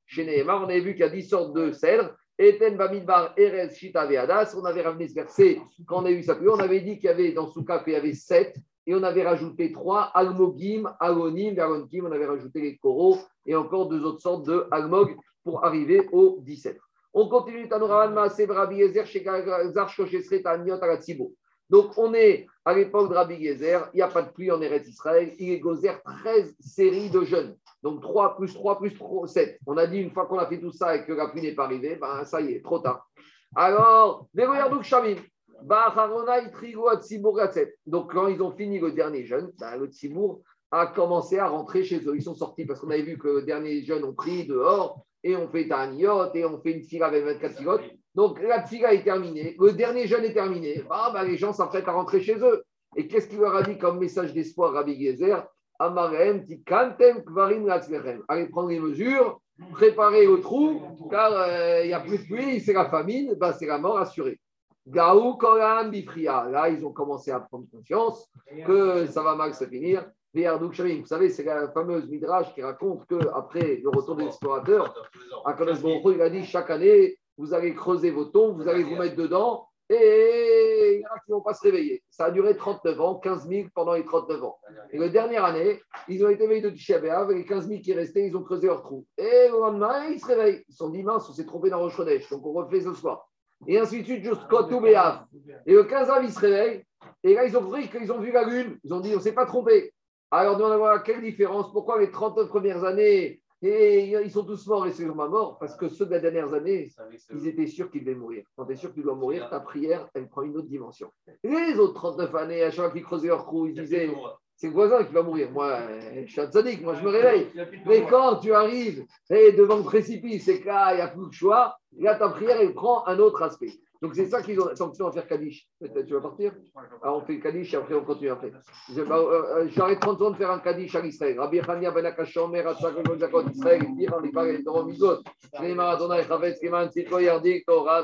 Chez Nehemar, on a vu qu'il y a 10 sortes de cèdres. Eten Bamidbar Erez Shita Veadas. On avait ramené ce verset quand on a vu ça plus. On avait dit qu'il y avait dans Souka qu'il y avait 7 et on avait rajouté 3 Almogim, Alonim, Veronkim. On avait rajouté les coraux et encore deux autres sortes de Almog pour arriver au 17. On continue donc, on est à l'époque de Rabbi Gezer, il n'y a pas de pluie en Eretz Israël, il est gozer 13 séries de jeunes. Donc 3 plus 3 plus 3, 7. On a dit une fois qu'on a fait tout ça et que la pluie n'est pas arrivée, ben ça y est, trop tard. Alors, donc quand ils ont fini le dernier jeune, ben, le Tzibour a commencé à rentrer chez eux. Ils sont sortis parce qu'on avait vu que le dernier jeune ont pris dehors et on fait un yacht et on fait une fila avec 24 pilotes. Donc la fila est terminée, le dernier jeûne est terminé. Ah, bah, les gens s'apprêtent à rentrer chez eux. Et qu'est-ce qu'il leur a dit comme message d'espoir, Rabbi Gezer? Amarem, kantem kvarim Allez prendre les mesures, préparez au trou, car euh, il n'y a plus de pluie, c'est la famine, bah, c'est la mort assurée. Gaou Kolam Bifria. Là, ils ont commencé à prendre conscience que ça va mal se finir. Vous savez, c'est la fameuse Midrash qui raconte qu'après le retour des explorateurs, Akadosh il a dit chaque année, vous allez creuser vos tombes, vous allez vous mettre dedans, et il y en a qui ne vont pas se réveiller. Ça a duré 39 ans, 15 000 pendant les 39 ans. Et la dernière année, ils ont été veillés de Tisha B'Av, et les 15 000 qui restaient, ils ont creusé leur trou. Et le lendemain, ils se réveillent. Ils sont dit, mince, on s'est trompé dans Roche donc on refait ce soir. Et ainsi de suite, jusqu'au tout Béav. Et le 15 ans, ils se réveillent, et là, ils ont vu qu'ils ont vu la lune. Ils ont dit, on ne s'est pas trompé. Alors, nous allons voir quelle différence. Pourquoi les 30 premières années, et ils sont tous morts et c'est ma mort Parce que ceux des dernières années, ils étaient sûrs qu'ils devaient mourir. Quand tu es sûr qu'ils doivent mourir, ta prière, elle prend une autre dimension. Les autres 39 années, à chaque fois qu'ils creusaient leur trou, ils disaient c'est le voisin qui va mourir. Moi, je suis moi je me réveille. Mais quand tu arrives devant le précipice et que là, il n'y a plus de choix, là, ta prière, elle prend un autre aspect. Donc c'est ça qu'ils ont. Tu vas faire Kaddish. Tu vas partir Alors on fait Kaddish et après on continue après. Bah, euh, euh, j'arrête 30 secondes de faire un Kaddish à Israël. Rabbi Chania ben Akashomer, Atzak ben Zakot Israël, Piran, Libar, Dorom Migot, Shneimar Adonai, Chavetz, Keman, Tzitko, Yardik, Torah,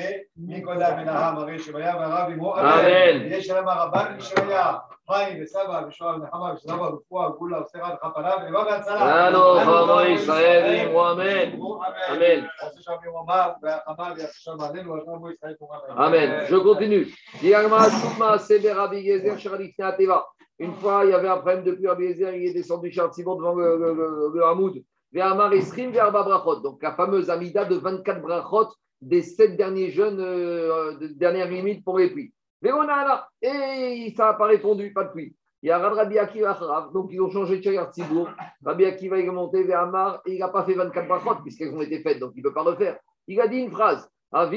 יש להם הרבן משמיה, חיים וסבא ושועה ונחמה ושלמה ורפואה וגולה וסרה וכפרה ולבא והצלה. לנו חמו ישראל אמרו אמן. אמן. Amen. Je continue. Une fois, il y avait un problème depuis Rabbi Yezer, il est descendu chez Simon devant le, le, le, le Hamoud. Donc la fameuse Amida de 24 brachot des sept derniers jeunes, euh, de dernière limite pour les pluies. Et ça n'a pas répondu, pas de pluie. Il y a Rabbi Akiva donc ils ont changé de Chayar Tzibour. Rabbi Akiva est monté vers Amar et il n'a pas fait 24 brachot puisqu'elles ont été faites, donc il ne peut pas le faire. Il a dit une phrase. Donc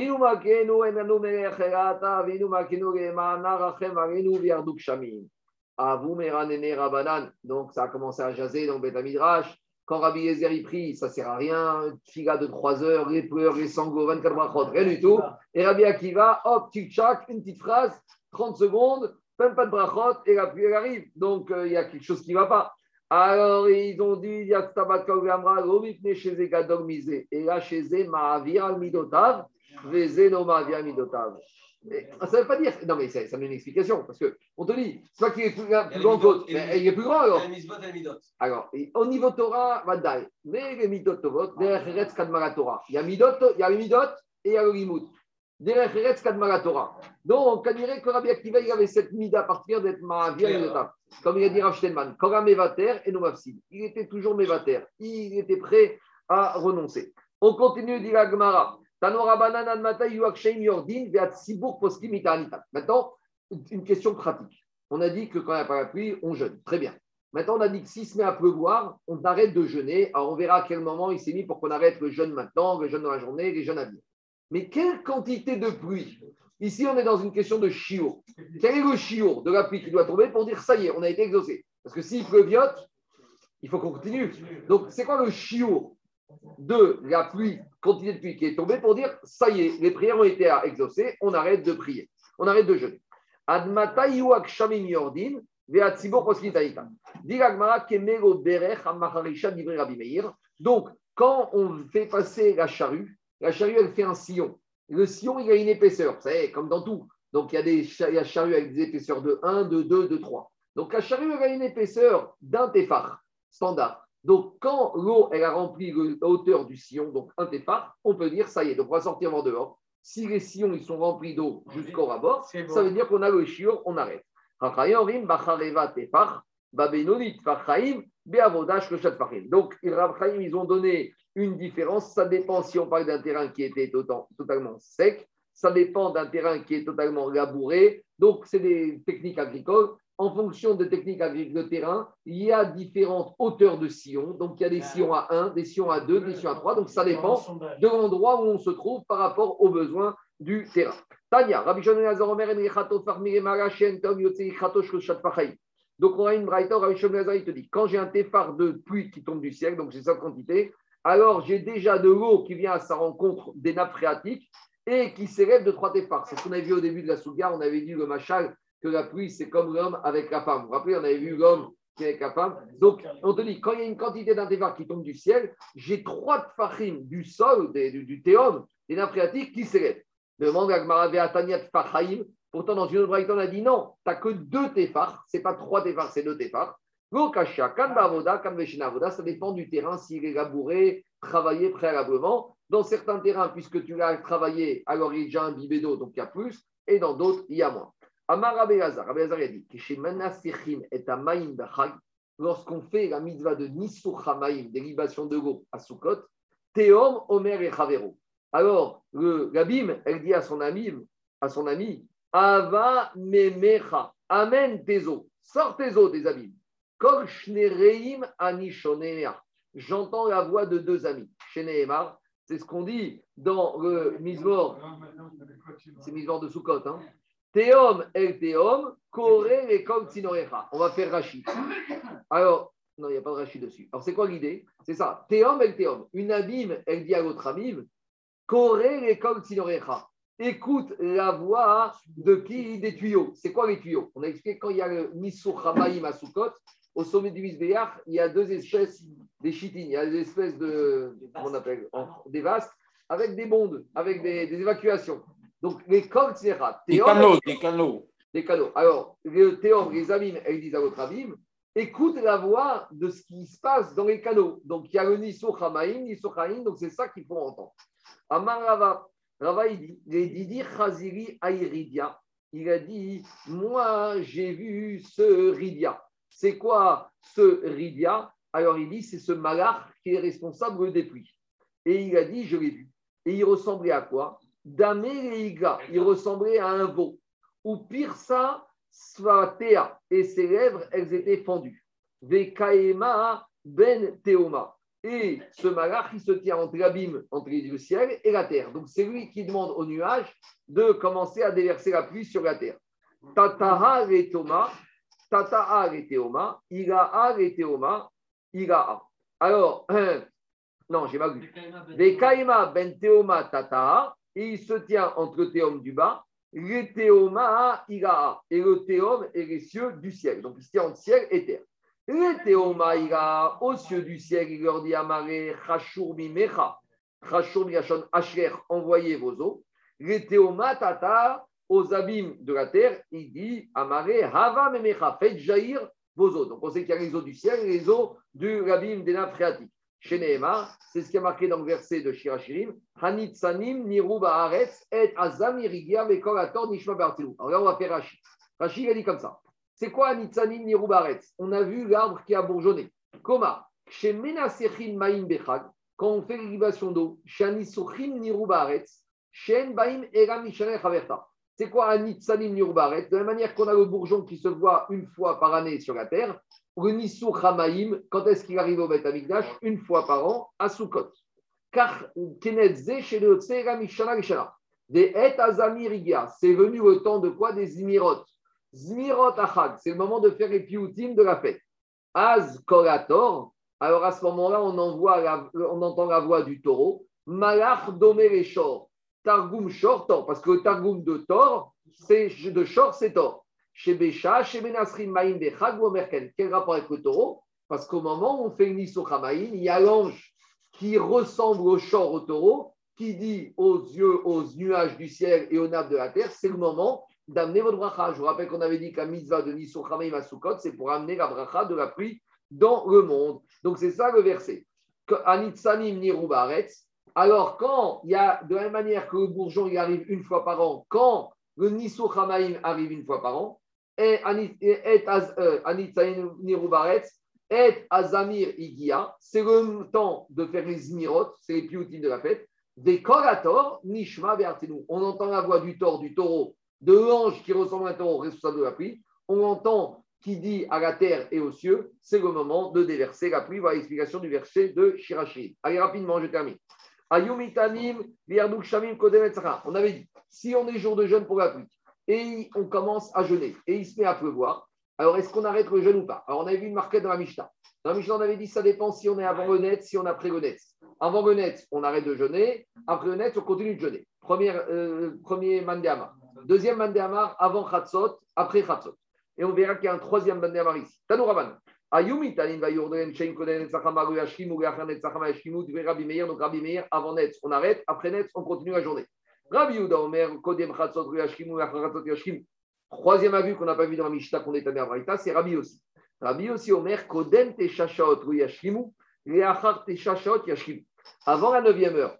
ça a commencé à jaser dans Beth. Quand Rabbi Yezer y prie, ça ne sert à rien. Figa de 3 heures, les pleurs, les sanglots, 24 brachot, rien du tout. Et Rabbi Akiva, hop, tic-tac, une petite phrase, 30 secondes, même pas de brachot, et la pluie arrive. Donc il y a quelque chose qui ne va pas. Alors ils ont dit, il y a Tabat Amra, Romipne chez. Et là, chez Ma'avir al Midotav, Vezeno Ma'avir al Midotav. Ça ne veut pas dire. Non, mais ça, ça met une explication. Parce qu'on te dit, pas qu'il est plus, grand qu'autre, mais il est plus grand alors. Alors, au niveau Torah, Vadaï. Mais les Midot Tovot, derrière Eretz Kadmara Torah. Il y a Midot, il y a les Midot et il y a le Limut. Derrière Eretz Kadmara Torah. Donc, on dirait que Rabbi Akiva, il avait cette mida à partir d'être Ma'avir Midotav. Comme il a dit Rav Kora Mevater et Nomafsid. Il était toujours Mevater. Il était prêt à renoncer. On continue, dit la Gemara. Maintenant, une question pratique. On a dit que quand il n'y a pas la pluie, on jeûne. Très bien. Maintenant, on a dit que s'il se met à pleuvoir, on arrête de jeûner. Alors, on verra à quel moment il s'est mis pour qu'on arrête le jeûne maintenant, le jeûne dans la journée, les jeûnes à venir. Mais quelle quantité de pluie? Ici, on est dans une question de chiour. Quel est le chiour de la pluie qui doit tomber pour dire ça y est, on a été exaucé? Parce que s'il pleuviote, il faut qu'on continue. Donc, c'est quoi le chiour de la pluie, quantité de pluie qui est tombée pour dire ça y est, les prières ont été exaucées, on arrête de prier, on arrête de jeûner. Donc, quand on fait passer la charrue, la charrue, elle fait un sillon. Le sillon, il a une épaisseur, savez, comme dans tout. Donc, il y a des charrues avec des épaisseurs de 1, de 2, de 3. Donc, la charrue, elle a une épaisseur d'un téphare standard. Donc, quand l'eau elle a rempli la hauteur du sillon, donc un téphar, on peut dire ça y est, donc on va sortir en dehors. Si les sillons ils sont remplis d'eau jusqu'au rabord, ça veut dire qu'on a le chiot, on arrête. Donc, ils ont donné une différence. Ça dépend si on parle d'un terrain qui était totalement sec, ça dépend d'un terrain qui est totalement labouré. Donc, c'est des techniques agricoles en fonction des techniques agricoles de terrain, il y a différentes hauteurs de sillons. Donc, il y a des sillons à 1, des sillons à 2, des sillons à 3. Donc, ça dépend de l'endroit où on se trouve par rapport aux besoins du terrain. Tania, Rabbi donc, on a une braïta, Rabbi il te dit quand j'ai un téphar de pluie qui tombe du ciel, donc j'ai cette quantité, alors j'ai déjà de l'eau qui vient à sa rencontre des nappes phréatiques et qui s'élève de trois téphars. C'est ce qu'on avait vu au début de la Souga, on avait dit le machal que la pluie, c'est comme l'homme avec la femme. Vous vous rappelez, on avait vu l'homme qui est avec la femme. Donc, on te dit, quand il y a une quantité d'un qui tombe du ciel, j'ai trois tfachim du sol, du, théum, des nappes qui s'élèvent. Demande à Gmaravea Tanyat Fachaim. Pourtant, dans une autre on a dit non, tu n'as que deux téphars, ce n'est pas trois téphars, c'est deux téphars. Lokasha, Kanbavoda, Kanveshinavoda, ça dépend du terrain, s'il est labouré, travaillé préalablement. Dans certains terrains, puisque tu l'as travaillé, alors il est déjà imbibé d'eau, donc il y a plus, et dans d'autres, il y a moins. Amar Abelazar, Abelazar a dit et lorsqu'on fait la mitzvah de Nissur Hamaim, délibation de l'eau à Sukkot, Théom, Omer et Chavero. Alors, le, la elle dit à son ami, à son ami Ava Memecha, Amen tes eaux, sors tes eaux des abîmes. Kol Shnereim Anishonea. J'entends la voix de deux amis. Shneemar, c'est ce qu'on dit dans le Mizmor. C'est Mizmor de Sukkot, hein Théom el Théom, Koré et Sinorecha. On va faire Rachid. Alors, non, il n'y a pas de Rachid dessus. Alors, c'est quoi l'idée? C'est ça. Théom el Théom. Une abîme, elle dit à l'autre abîme, Koré et Sinorecha. Écoute la voix de qui? Des tuyaux. C'est quoi les tuyaux? On a expliqué quand il y a le Nisur Hamaïm à Soukot, au sommet du Misbéach, il y a deux espèces des chitines. Il y a des espèces de. Comment on appelle Des vastes, avec des bondes, avec des, des évacuations. Donc, les Kol Des canaux, des canaux. Des canaux. Alors, les théom, les abîmes, elles disent à votre abîme, écoute la voix de ce qui se passe dans les canaux. Donc, il y a le Nisso Hamaïm, Nisso donc c'est ça qu'il faut entendre. Amar Rava, Rava, il dit, il dit Khaziri Aïridia. Il a dit, moi, j'ai vu ce Ridia. C'est quoi ce Ridia? Alors, il dit, c'est ce malach qui est responsable des pluies. Et il a dit, je l'ai vu. Et il ressemblait à quoi? Il ressemblait à un veau. Ou pire ça, Svatea, et ses lèvres, elles étaient fendues. Vekaema ben Teoma. Et ce malach, il se tient entre l'abîme, entre le ciel et la terre. Donc c'est lui qui demande au nuage de commencer à déverser la pluie sur la terre. Tataha Toma, Tataha le Teoma. Alors, non, j'ai mal vu. Vekaema ben Teoma Tataha, il se tient entre le théum du bas, le théoma iraha, et le théum et les cieux du ciel. Donc il se tient entre ciel et terre. Le théoma iraha, aux cieux du ciel, il leur dit Amare, Chashur mecha, Chashur miachon Asher, envoyez vos eaux. Le théoma tata, aux abîmes de la terre, il dit Amare, Hava mecha, faites jaillir vos eaux. Donc on sait qu'il y a les eaux du ciel et les eaux de l'abîme des nappes phréatiques. Chez Nehemar, c'est ce qui est marqué dans le verset de Shirachirim, Hanitzanim niru ba'aretz et azam irigia vekorator nishma bartilu. Alors là, on va faire. Rashi, il a dit comme ça. C'est quoi Hanitzanim niru ba'aretz? On a vu l'arbre qui a bourgeonné. Comment Chez Menasechim ma'im bechag, quand on fait l'irrigation d'eau, chez Anisuchim niru ba'aretz, chez Baim era mishaneh chaverta. C'est quoi Hanitzanim niru ba'aretz? De la manière qu'on a le bourgeon qui se voit une fois par année sur la terre, le quand est-ce qu'il arrive au Beth Amikdash Une fois par an, à Sukkot. Car Kenetze, chez le. Des Et c'est venu au temps de quoi? Des Zmirot. Zmirot Achad, c'est le moment de faire les pioutim de la fête. Az Korator, alors à ce moment-là, on, entend la voix du taureau. Malach Domer Shor. Targum Shor Tor, parce que le Targum de Tor, c'est de Shor, c'est Tor. Chez Bécha, chez Menasrim Maïm Merken. Quel rapport avec le taureau? Parce qu'au moment où on fait une Maïm, il y a l'ange qui ressemble au chant au taureau, qui dit aux yeux, aux nuages du ciel et aux nappes de la terre, c'est le moment d'amener votre bracha. Je vous rappelle qu'on avait dit qu'un mitzvah de Maïm à c'est pour amener la bracha de la pluie dans le monde. Donc c'est ça le verset. Anitsanim Nirubaretz. Alors quand il y a, de la même manière que le bourgeon il arrive une fois par an, quand le Nisso arrive une fois par an, et et Azamir Igia, c'est le temps de faire les Zmirot, c'est les pioutim de la fête. Des Korator, Nishma Beartenu. On entend la voix du taureau, du taureau, de l'ange qui ressemble à un taureau responsable de la pluie. On entend qui dit à la terre et aux cieux, c'est le moment de déverser la pluie. Voilà l'explication du verset de Shirashi. Allez, rapidement, je termine. Ayumitanim, Shamim, On avait dit, si on est jour de jeûne pour la pluie, et on commence à jeûner et il se met à pleuvoir, alors est-ce qu'on arrête le jeûne ou pas? Alors on avait vu une marquette dans la Mishnah. Dans la Mishnah, on avait dit ça dépend si on est avant le net, si on est après le net. Avant le net, on arrête de jeûner. Après le net, on continue de jeûner. Première, euh, premier mandéamar. Deuxième mandéamar, avant Khatsot, après Khatsot. Et on verra qu'il y a un troisième mandéamar ici. Tanou Rabban. Ayumi Tanin va yurden Shein Koden Tzachamaru Yashkimu Gachan Tzachama Yashkimu Tu Rabbi Meir. Donc Rabbi Meir, avant net, on arrête. Après net, on continue la journée. Rabbi Yehuda Omer, Kodem Chatzot Yashkimu, Chatzot Yashkim. Troisième avis qu'on n'a pas vu dans la Mishnah qu'on est à Braïta, c'est Rabbi aussi. Rabbi aussi Omer, Kodem Teshashaot Yashkimu, Leachar Teshashaot Yashkimu. Avant la neuvième heure,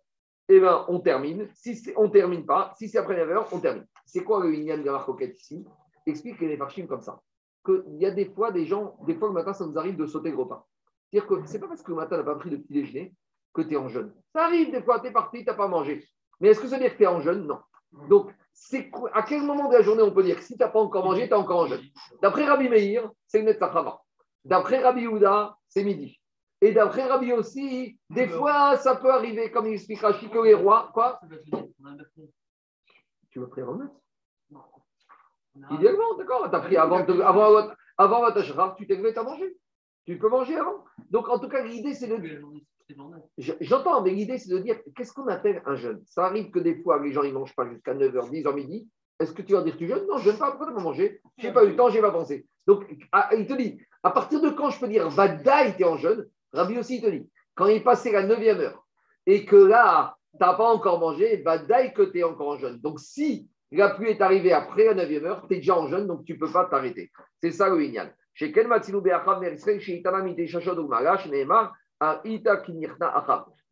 eh ben, on termine. Si on ne termine pas, si c'est après 9 heures, on termine. C'est quoi le Inyan de la ici? Explique les Farshim comme ça. Il y a des fois, des gens, des fois le matin, ça nous arrive de sauter le repas. C'est-à-dire que ce n'est pas parce que le matin, on n'a pas pris de petit déjeuner que tu es en jeûne. Ça arrive des fois, tu es parti, tu n'as pas mangé. Mais est-ce que ça veut dire que tu es en jeûne? Non. Donc, c'est à quel moment de la journée on peut dire que si tu n'as pas encore mangé, tu es encore en jeûne? D'après Rabbi Meir, c'est le Netzachama. D'après Rabbi Yehuda, c'est midi. Et d'après Rabbi aussi, des fois, ça peut arriver, comme il explique Rachid, que les rois. Quoi Tu veux prier avant Idéalement, d'accord. Tu as pris avant, avant, avant, avant tu t'es levé, tu as mangé. Tu peux manger avant. Donc, en tout cas, l'idée, c'est de. J'entends, mais l'idée, c'est de dire qu'est-ce qu'on appelle un jeûne? Ça arrive que des fois, les gens, ils ne mangent pas jusqu'à 9h, 10h midi. Est-ce que tu vas dire tu jeûnes? Non, je ne pas, pourquoi tu manger Je n'ai pas eu le temps, je n'ai pas pensé. Donc, il te dit à partir de quand je peux dire Vada était en jeûne? Rabbi aussi, il te dit quand il est passé la 9e heure et que là, tu n'as pas encore mangé, Vada que tu es encore en jeûne. Donc, si la pluie est arrivée après la 9e heure, tu es déjà en jeûne, donc tu ne peux pas t'arrêter. C'est ça le Inyan. Chez Ken Matilou Beacham, chez Itanam Malash, Neymar,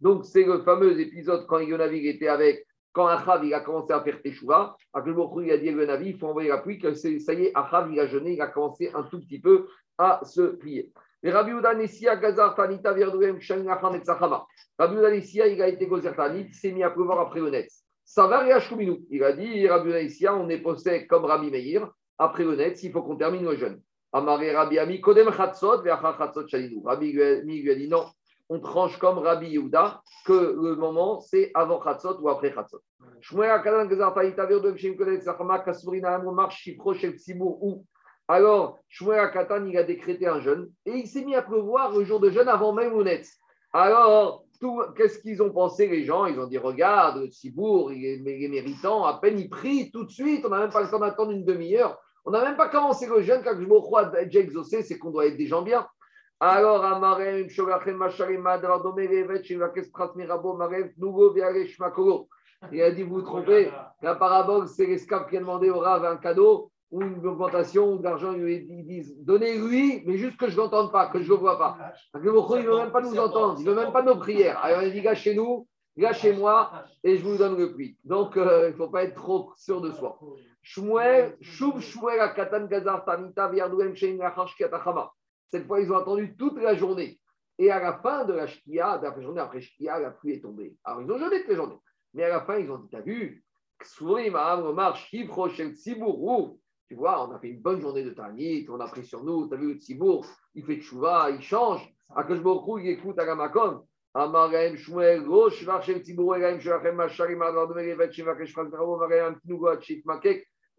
donc, c'est le fameux épisode quand Yonavi était avec, quand Achav il a commencé à faire Teshuvah, il a dit à Yonavi, il faut envoyer la pluie, que ça y est, Achav il a jeûné, il a commencé un tout petit peu à se plier. Et Rabbi Uda Nessia Gazar Tanita Verdouem Kshanachan et Sachama. Rabbi Uda Nessia, il a été Gozer Tanit, il s'est mis à pleuvoir après le Netz. Ça va, Il a dit, Rabbi Uda Nessia, on est posté comme Rabbi Meir, après le Netz, il faut qu'on termine le jeûne. Amaré Rabbi Ami, Kodem Chatzot, Chatzot. Rabbi lui a dit non, on tranche comme Rabbi Yehuda, que le moment c'est avant Chatzot ou après Chatzot. Alors, Shmuel Katan, il a décrété un jeûne et il s'est mis à pleuvoir le jour de jeûne avant même Ounet. Alors, qu'est-ce qu'ils ont pensé les gens? Ils ont dit Regarde, le Tzibour, il est, méritant, à peine il prie tout de suite, on n'a même pas le temps d'attendre une demi-heure. On n'a même pas commencé le jeûne, quand je me crois déjà exaucé, c'est qu'on doit être des gens bien. Alors, Amarem, Shogachem, Masharim, Adar, Domerevet, Shivakes, Pratmirabo, Marev, Nougo, Viaresh, Makolo. Il a dit, vous vous trompez, la parabole, c'est l'esclave qui a demandé au Rav un cadeau ou une augmentation d'argent. Ils disent, donnez-lui, mais juste que je ne l'entende pas, que je ne le vois pas. il ne veut même pas nous entendre, il ne veut même pas nos prières. Alors, il dit, gâchez-nous, gâchez-moi, et je vous donne le prix. Donc, euh, il ne faut pas être trop sûr de soi. Cette fois, ils ont attendu toute la journée. Et à la fin de la Shkia, la journée après la pluie est tombée. Alors, ils ont jeûné toute la journée. Mais à la fin, ils ont dit T'as vu tu vois, on a fait une bonne journée de Tanit, on a pris sur nous, tu as vu le il fait chouva, il change.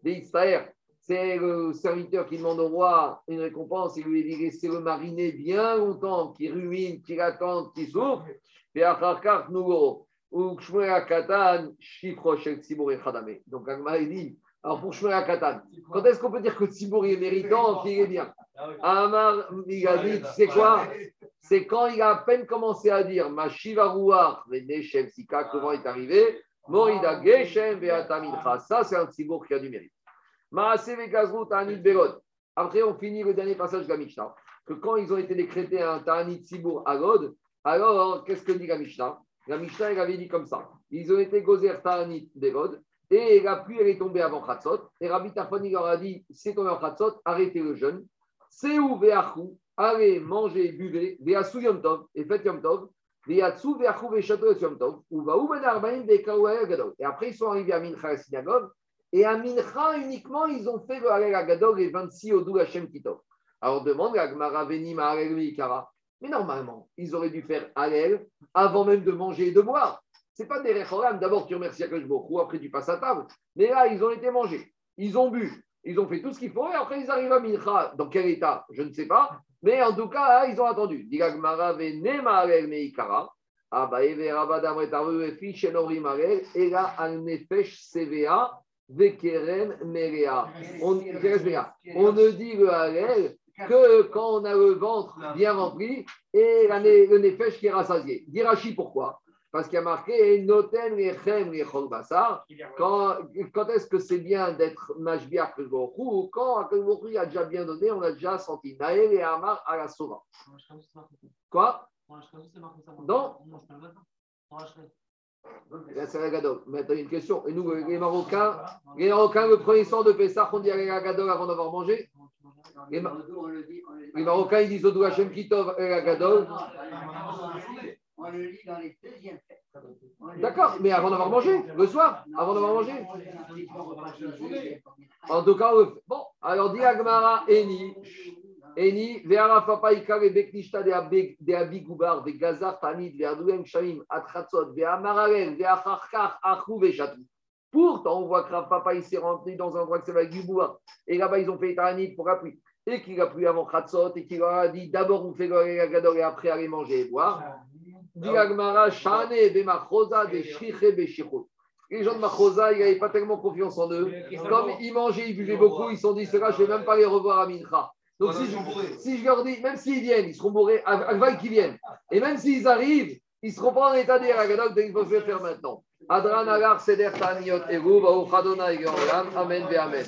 C'est le serviteur qui demande au roi une récompense. Il lui dit laissez le mariner bien longtemps, qui ruine, qui attend, qui souffre. Et Acharkar Nugo. Donc, Agma dit, alors pour Shmuel quand est-ce qu'on peut dire que Tzibour est méritant, qu'il est bien? Amar, il a dit, c'est quoi? C'est quand il a à peine commencé à dire, Ma Shiva Ruach, Neshem Sika, comment est arrivé? Morida Geshem. Ça, c'est un Tzibour qui a du mérite. Berod. Après, on finit le dernier passage de la Mishnah, que quand ils ont été décrétés un Ta'anit Tzibour à God, alors, qu'est-ce que dit la Mishnah? La Mishnah, avait dit comme ça. Ils ont été gozer ta'anit d'Erod, et la pluie, est tombée avant Khatsot. Et Rabbi Tafon, il leur a dit, c'est tombé en Khatsot, arrêtez le jeûne. C'est où ve'achou, allez manger, buvez, ve'asou yom tov, et faites yom tov, ben. Et après, ils sont arrivés à Mincha, la synagogue, et à Mincha, uniquement, ils ont fait le Harel Gadol et 26 au Dou Hashem Kitov. Alors, demande à Gmara Venim Harel Ikara. Mais normalement, ils auraient dû faire Hallel avant même de manger et de boire. Ce n'est pas des Recholam. D'abord, tu remercies beaucoup, après tu passes à table. Mais là, ils ont été mangés. Ils ont bu. Ils ont fait tout ce qu'il faut. Et après, ils arrivent à Mincha. Dans quel état? Je ne sais pas. Mais en tout cas, ils ont attendu. On ne dit le Hallel que quand on a le ventre bien rempli et le nefesh qui est rassasié. Dirachi, pourquoi? Parce qu'il y a marqué Noten Quand, quand est-ce que c'est bien d'être Mashbiach ou quand il a déjà bien donné, on a déjà senti Naël et Amar à la Sova. Quoi Non c'est la Gadol. Maintenant, une question. Et nous, les Marocains, les Marocains, le premier soir de Pessah, on dit à la Gadol avant d'avoir mangé les, Marocains, ils disent Odou Hashem Kitov et la Gadol. On le lit dans les deuxièmes fêtes. D'accord, mais avant d'avoir mangé, le soir, avant d'avoir mangé. En tout cas, bon, alors dit Agmara, Eni, Eni, Ve'arafa Paika, Beknishta de Abigoubar, de Gazar Tanit, Ve'adouem Shamim, Atchatzot, Ve'amararen, Ve'acharkar, Achou, Ve'chatou. Pourtant, on voit que Papa, il s'est rentré dans un endroit qui s'appelle Guboua. Et là-bas, ils ont fait Tanit pour la pluie. Et qu'il a plu avant Khatsot et qu'il leur a dit d'abord on fait le et après aller manger et boire. Les gens de Machosa, ils n'avaient pas tellement confiance en eux. Comme ils mangeaient, ils buvaient beaucoup, ils se sont dit, cela, je ne vais même pas les revoir à Mincha. Donc si je, si je, leur dis, même s'ils viennent, ils seront bourrés, avec qu'ils viennent. Et même s'ils arrivent, ils ne seront pas en état d'Iragadol, donc il faut se faire maintenant. Adran Agar Seder Taniot Amen Amen.